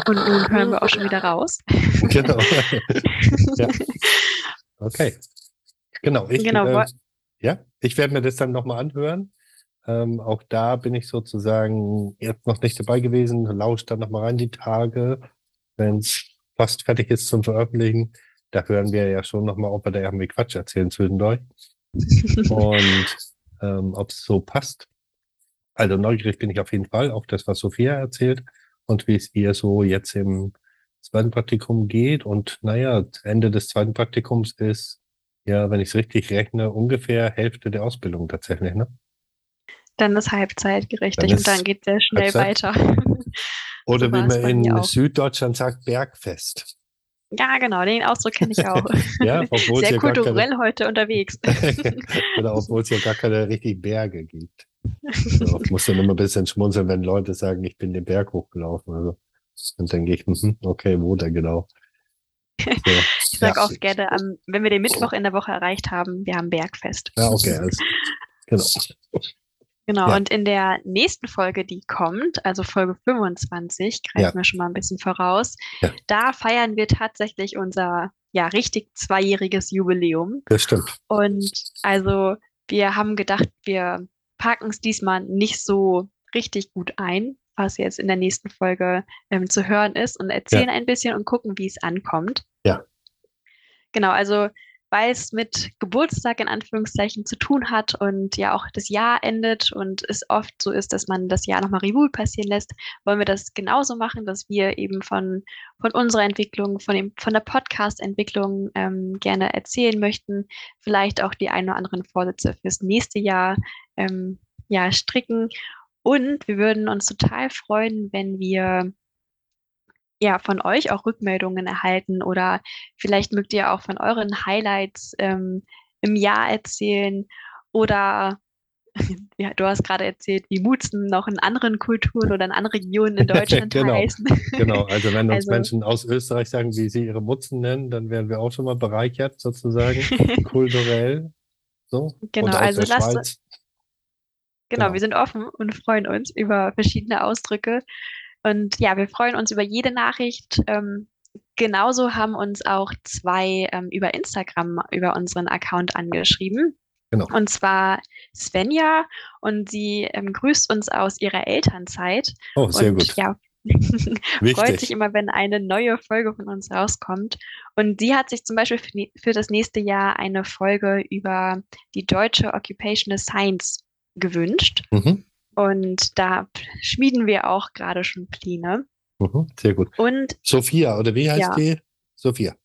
Und nun hören wir auch schon wieder raus. Genau. *laughs* ja. Okay. Genau. Ich, Genau, äh, ja, ich werde mir das dann nochmal anhören. Ähm, auch da bin ich sozusagen jetzt noch nicht dabei gewesen. Lauscht dann nochmal rein die Tage, wenn es fast fertig ist zum Veröffentlichen. Da hören wir ja schon nochmal, ob wir da irgendwie Quatsch erzählen zwischendurch. *laughs* Und ähm, ob es so passt. Also neugierig bin ich auf jeden Fall auf das, was Sophia erzählt und wie es ihr so jetzt im zweiten Praktikum geht. Und naja, Ende des zweiten Praktikums ist, ja, wenn ich es richtig rechne, ungefähr Hälfte der Ausbildung tatsächlich, ne? Dann ist Halbzeit richtig Dann und dann geht sehr schnell Halbzeit. weiter. *laughs* Oder So wie es man in. Süddeutschland sagt, Bergfest. Ja, genau, den Ausdruck kenne ich auch. *laughs* Ja, obwohl es Sehr ja gar kulturell heute unterwegs. keine, *laughs* oder obwohl es ja gar keine richtigen Berge gibt. So, ich muss dann immer ein bisschen schmunzeln, wenn Leute sagen, ich bin den Berg hochgelaufen. Also, dann denke ich, mhm, okay, wo denn genau? So, Ich sage ja. oft gerne, am- wenn wir den Mittwoch in der Woche erreicht haben, wir haben Bergfest. Ja, okay, alles. Genau. Genau, Ja. und in der nächsten Folge, die kommt, also Folge 25, greifen Ja. wir schon mal ein bisschen voraus, Ja. da feiern wir tatsächlich unser, ja, richtig zweijähriges Jubiläum. Das stimmt. Und also wir haben gedacht, wir packen es diesmal nicht so richtig gut ein, was jetzt in der nächsten Folge ähm, zu hören ist und erzählen ein bisschen und gucken, wie es ankommt. Ja. Genau, also weil es mit Geburtstag in Anführungszeichen zu tun hat und ja auch das Jahr endet und es oft so ist, dass man das Jahr nochmal Revue passieren lässt, wollen wir das genauso machen, dass wir eben von, von unserer Entwicklung, von, dem, von der Podcast-Entwicklung ähm, gerne erzählen möchten, vielleicht auch die ein oder anderen Vorsätze fürs nächste Jahr ähm, ja, stricken. Und wir würden uns total freuen, wenn wir ja von euch auch Rückmeldungen erhalten oder vielleicht mögt ihr auch von euren Highlights ähm, im Jahr erzählen oder *laughs* ja, du hast gerade erzählt, wie Mutzen noch in anderen Kulturen oder in anderen Regionen in *laughs* Deutschland Genau. heißen. Genau, also wenn uns *laughs* Also- Menschen aus Österreich sagen, wie sie ihre Mutzen nennen, dann werden wir auch schon mal bereichert, sozusagen, kulturell. So. Genau, Und aus also der lasst- Schweiz. Genau, Genau. wir sind offen und freuen uns über verschiedene Ausdrücke. Und ja, wir freuen uns über jede Nachricht. Ähm, genauso haben uns auch zwei ähm, über Instagram über unseren Account angeschrieben. Genau. Und zwar Svenja und sie ähm, grüßt uns aus ihrer Elternzeit. Oh, sehr und gut. ja, *laughs* freut sich immer, wenn eine neue Folge von uns rauskommt. Und sie hat sich zum Beispiel für, für das nächste Jahr eine Folge über die deutsche Occupational Science gewünscht. Mhm. Und da schmieden wir auch gerade schon Pläne. Mhm. Sehr gut. Und Sophia, oder wie heißt Ja. die? Sophia.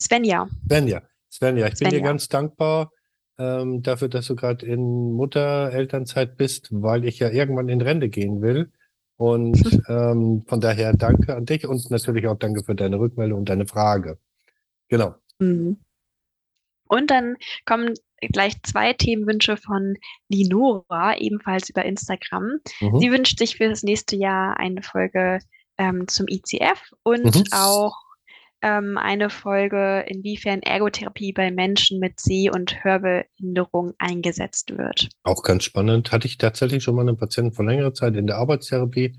Svenja, Svenja. Sven, ja, ich Sven, bin dir ganz dankbar ähm, dafür, dass du gerade in Mutter-Elternzeit bist, weil ich ja irgendwann in Rente gehen will. Und *laughs* ähm, von daher danke an dich und natürlich auch danke für deine Rückmeldung und deine Frage. Genau. Mhm. Und dann kommen gleich zwei Themenwünsche von Linora, ebenfalls über Instagram. Mhm. Sie wünscht sich für das nächste Jahr eine Folge ähm, zum ICF und Mhm. auch ähm, eine Folge, inwiefern Ergotherapie bei Menschen mit Seh- und Hörbehinderung eingesetzt wird. Auch ganz spannend. Hatte ich tatsächlich schon mal einen Patienten vor längerer Zeit in der Arbeitstherapie,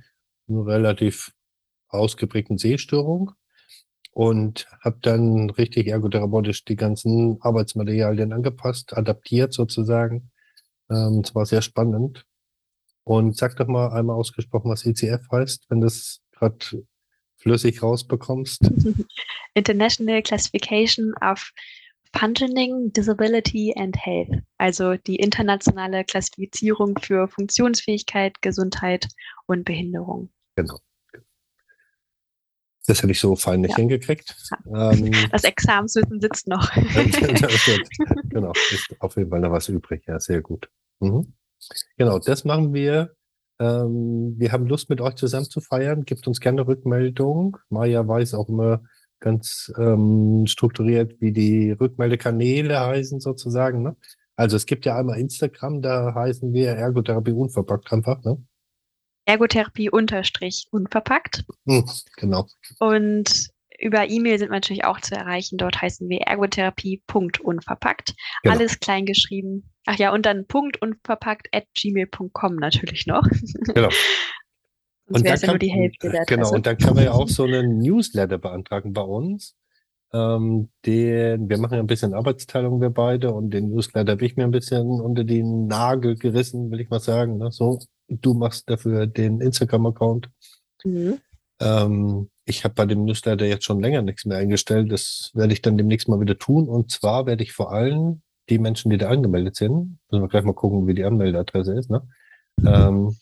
eine relativ ausgeprägten Sehstörung und habe dann richtig ergotherapeutisch die ganzen Arbeitsmaterialien angepasst, adaptiert sozusagen. Ähm, es war sehr spannend. Und sag doch mal einmal ausgesprochen, was ECF heißt, wenn du es gerade flüssig rausbekommst. *laughs* International Classification of Functioning, Disability and Health, also die internationale Klassifizierung für Funktionsfähigkeit, Gesundheit und Behinderung. Genau. Das hätte ich so fein nicht Ja. hingekriegt. Ähm, *laughs* Das Examenswissen sitzt noch. *laughs* *laughs* genau, ist auf jeden Fall noch was übrig. Ja, sehr gut. Mhm. Genau, das machen wir. Ähm, wir haben Lust, mit euch zusammen zu feiern. Gebt uns gerne Rückmeldung. Maja weiß auch immer ganz ähm, strukturiert, wie die Rückmeldekanäle heißen sozusagen. Ne? Also es gibt ja einmal Instagram, da heißen wir Ergotherapie unverpackt einfach. Ne? Ergotherapie unterstrich unverpackt. Hm, genau. Und über E-Mail sind wir natürlich auch zu erreichen. Dort heißen wir ergotherapie.unverpackt. Genau. Alles klein geschrieben. Ach ja, und dann Punkt unverpackt at gmail.com natürlich noch. *laughs* Genau. Sonst wäre da es ja nur kann- die Hälfte der Genau, und dann kann man ja auch so einen Newsletter beantragen bei uns. Ähm, den, wir machen ja ein bisschen Arbeitsteilung, wir beide, und den Newsletter habe ich mir ein bisschen unter die Nagel gerissen, will ich mal sagen. Ne? So, du machst dafür den Instagram-Account. Mhm. Ähm, ich habe bei dem Newsletter jetzt schon länger nichts mehr eingestellt. Das werde ich dann demnächst mal wieder tun. Und zwar werde ich vor allem die Menschen, die da angemeldet sind, müssen wir gleich mal gucken, wie die Anmeldeadresse ist, ne? Ähm,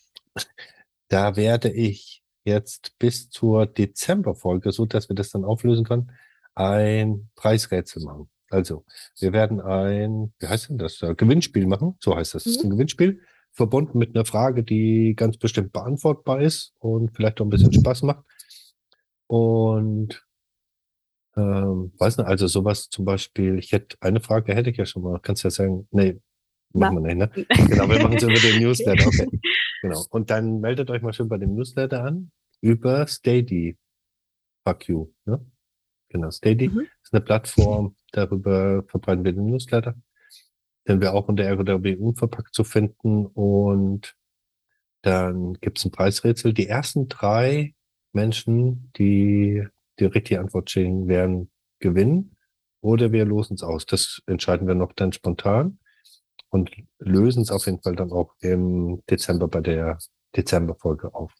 da werde ich jetzt bis zur Dezemberfolge, so dass wir das dann auflösen können, ein Preisrätsel machen. Also, wir werden ein, wie heißt denn das, äh, Gewinnspiel machen, so heißt das, Mhm. ein Gewinnspiel, verbunden mit einer Frage, die ganz bestimmt beantwortbar ist und vielleicht auch ein bisschen Spaß macht. Und ähm, weiß nicht, also sowas zum Beispiel, ich hätte eine Frage hätte ich ja schon mal, kannst ja sagen, nee, machen wir nicht, ne? *laughs* Genau, wir machen es über den Newsletter, okay. *laughs* Genau. Und dann meldet euch mal schön bei dem Newsletter an über Steady. Fuck you, ne? Genau, Steady Mhm. ist eine Plattform, darüber verbreiten wir den Newsletter. Den wir auch unter Ergotherapie unverpackt zu finden und dann gibt's ein Preisrätsel. Die ersten drei Menschen, die die richtige Antwort schicken, werden gewinnen oder wir losen es aus. Das entscheiden wir noch dann spontan und lösen es auf jeden Fall dann auch im Dezember bei der Dezemberfolge auf.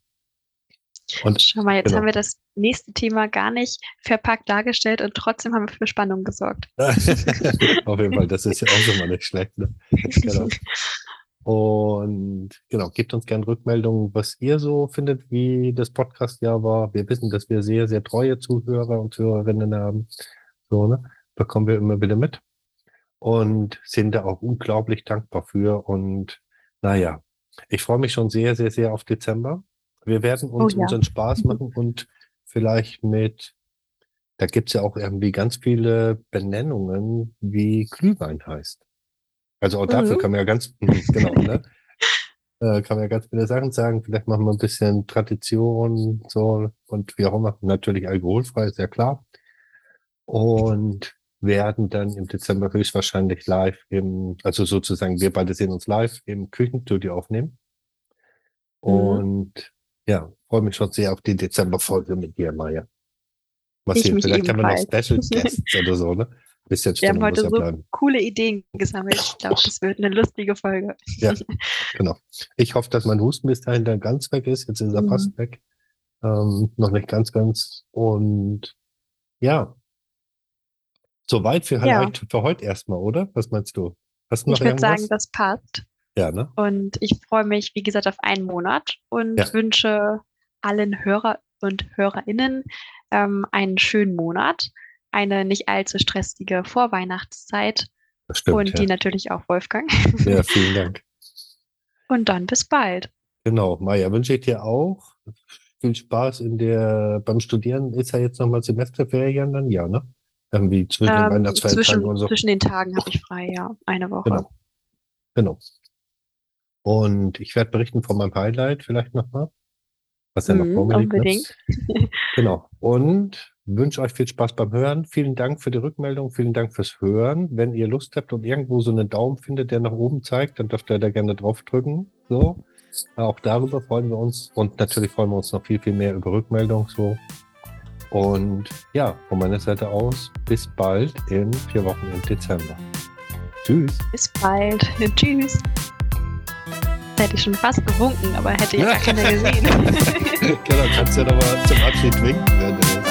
Und Schau mal, jetzt Genau. haben wir das nächste Thema gar nicht verpackt dargestellt und trotzdem haben wir für Spannung gesorgt. *laughs* auf jeden Fall, das ist ja auch schon mal nicht schlecht. Ne? Genau. Und genau, gebt uns gerne Rückmeldungen, was ihr so findet, wie das Podcast-Jahr war. Wir wissen, dass wir sehr, sehr treue Zuhörer und Zuhörerinnen haben. So, ne? Bekommen wir immer wieder mit. Und sind da auch unglaublich dankbar für. Und naja, ich freue mich schon sehr, sehr, sehr auf Dezember. Wir werden uns Oh ja. unseren Spaß machen und vielleicht mit, da gibt's ja auch irgendwie ganz viele Benennungen, wie Glühwein heißt. Also auch dafür Mhm. kann man ja ganz, *laughs* mhm, genau, ne? Äh, kann man ja ganz viele Sachen sagen. Vielleicht machen wir ein bisschen Tradition, so, und wie auch immer. Natürlich alkoholfrei, ist ja klar. Und werden dann im Dezember höchstwahrscheinlich live im, also sozusagen, wir beide sehen uns live im Küchenstudio aufnehmen. Mhm. Und ja, freue mich schon sehr auf die Dezemberfolge mit dir, Maja. Was hier, vielleicht haben wir noch. Special *laughs* Guests oder so, ne? Bisschen Wir haben heute ja so bleiben. coole Ideen gesammelt. Ich glaube, das wird eine lustige Folge. Ja, *laughs* genau. Ich hoffe, dass mein Husten bis dahin dann ganz weg ist. Jetzt ist er Mhm. fast weg. Ähm, noch nicht ganz, ganz. Und ja, soweit für, Ja. für heute erstmal, oder? Was meinst du? Hast du noch Ich würde sagen, das passt. Ja, ne? Und ich freue mich, wie gesagt, auf einen Monat und Ja. wünsche allen Hörer und Hörerinnen ähm, einen schönen Monat, eine nicht allzu stressige Vorweihnachtszeit stimmt. und die ja. natürlich auch Wolfgang. ja, *laughs* vielen Dank. Und dann bis bald. Genau, Maja, wünsche ich dir auch viel Spaß in der, beim Studieren. Ist ja jetzt nochmal Semesterferien dann? Ja, ne? Irgendwie zwischen den Ähm, Weihnachtsfeiertagen zwischen, und so. zwischen den Tagen habe ich frei, ja, eine Woche. Genau. Genau. Und ich werde berichten von meinem Highlight vielleicht nochmal, was ja noch Mhm, vor mir liegt. Ne? unbedingt. *laughs* Genau. Und wünsche euch viel Spaß beim Hören. Vielen Dank für die Rückmeldung. Vielen Dank fürs Hören. Wenn ihr Lust habt und irgendwo so einen Daumen findet, der nach oben zeigt, dann dürft ihr da gerne drauf drücken. So. Auch darüber freuen wir uns. Und natürlich freuen wir uns noch viel, viel mehr über Rückmeldung. So. Und ja, von meiner Seite aus, bis bald in vier Wochen im Dezember. Tschüss. Bis bald. *laughs* Tschüss. Hätte ich schon fast gewunken, aber hätte ja gar keiner gesehen. *laughs* genau, kannst du ja nochmal zum Abschied winken. Wenn, äh,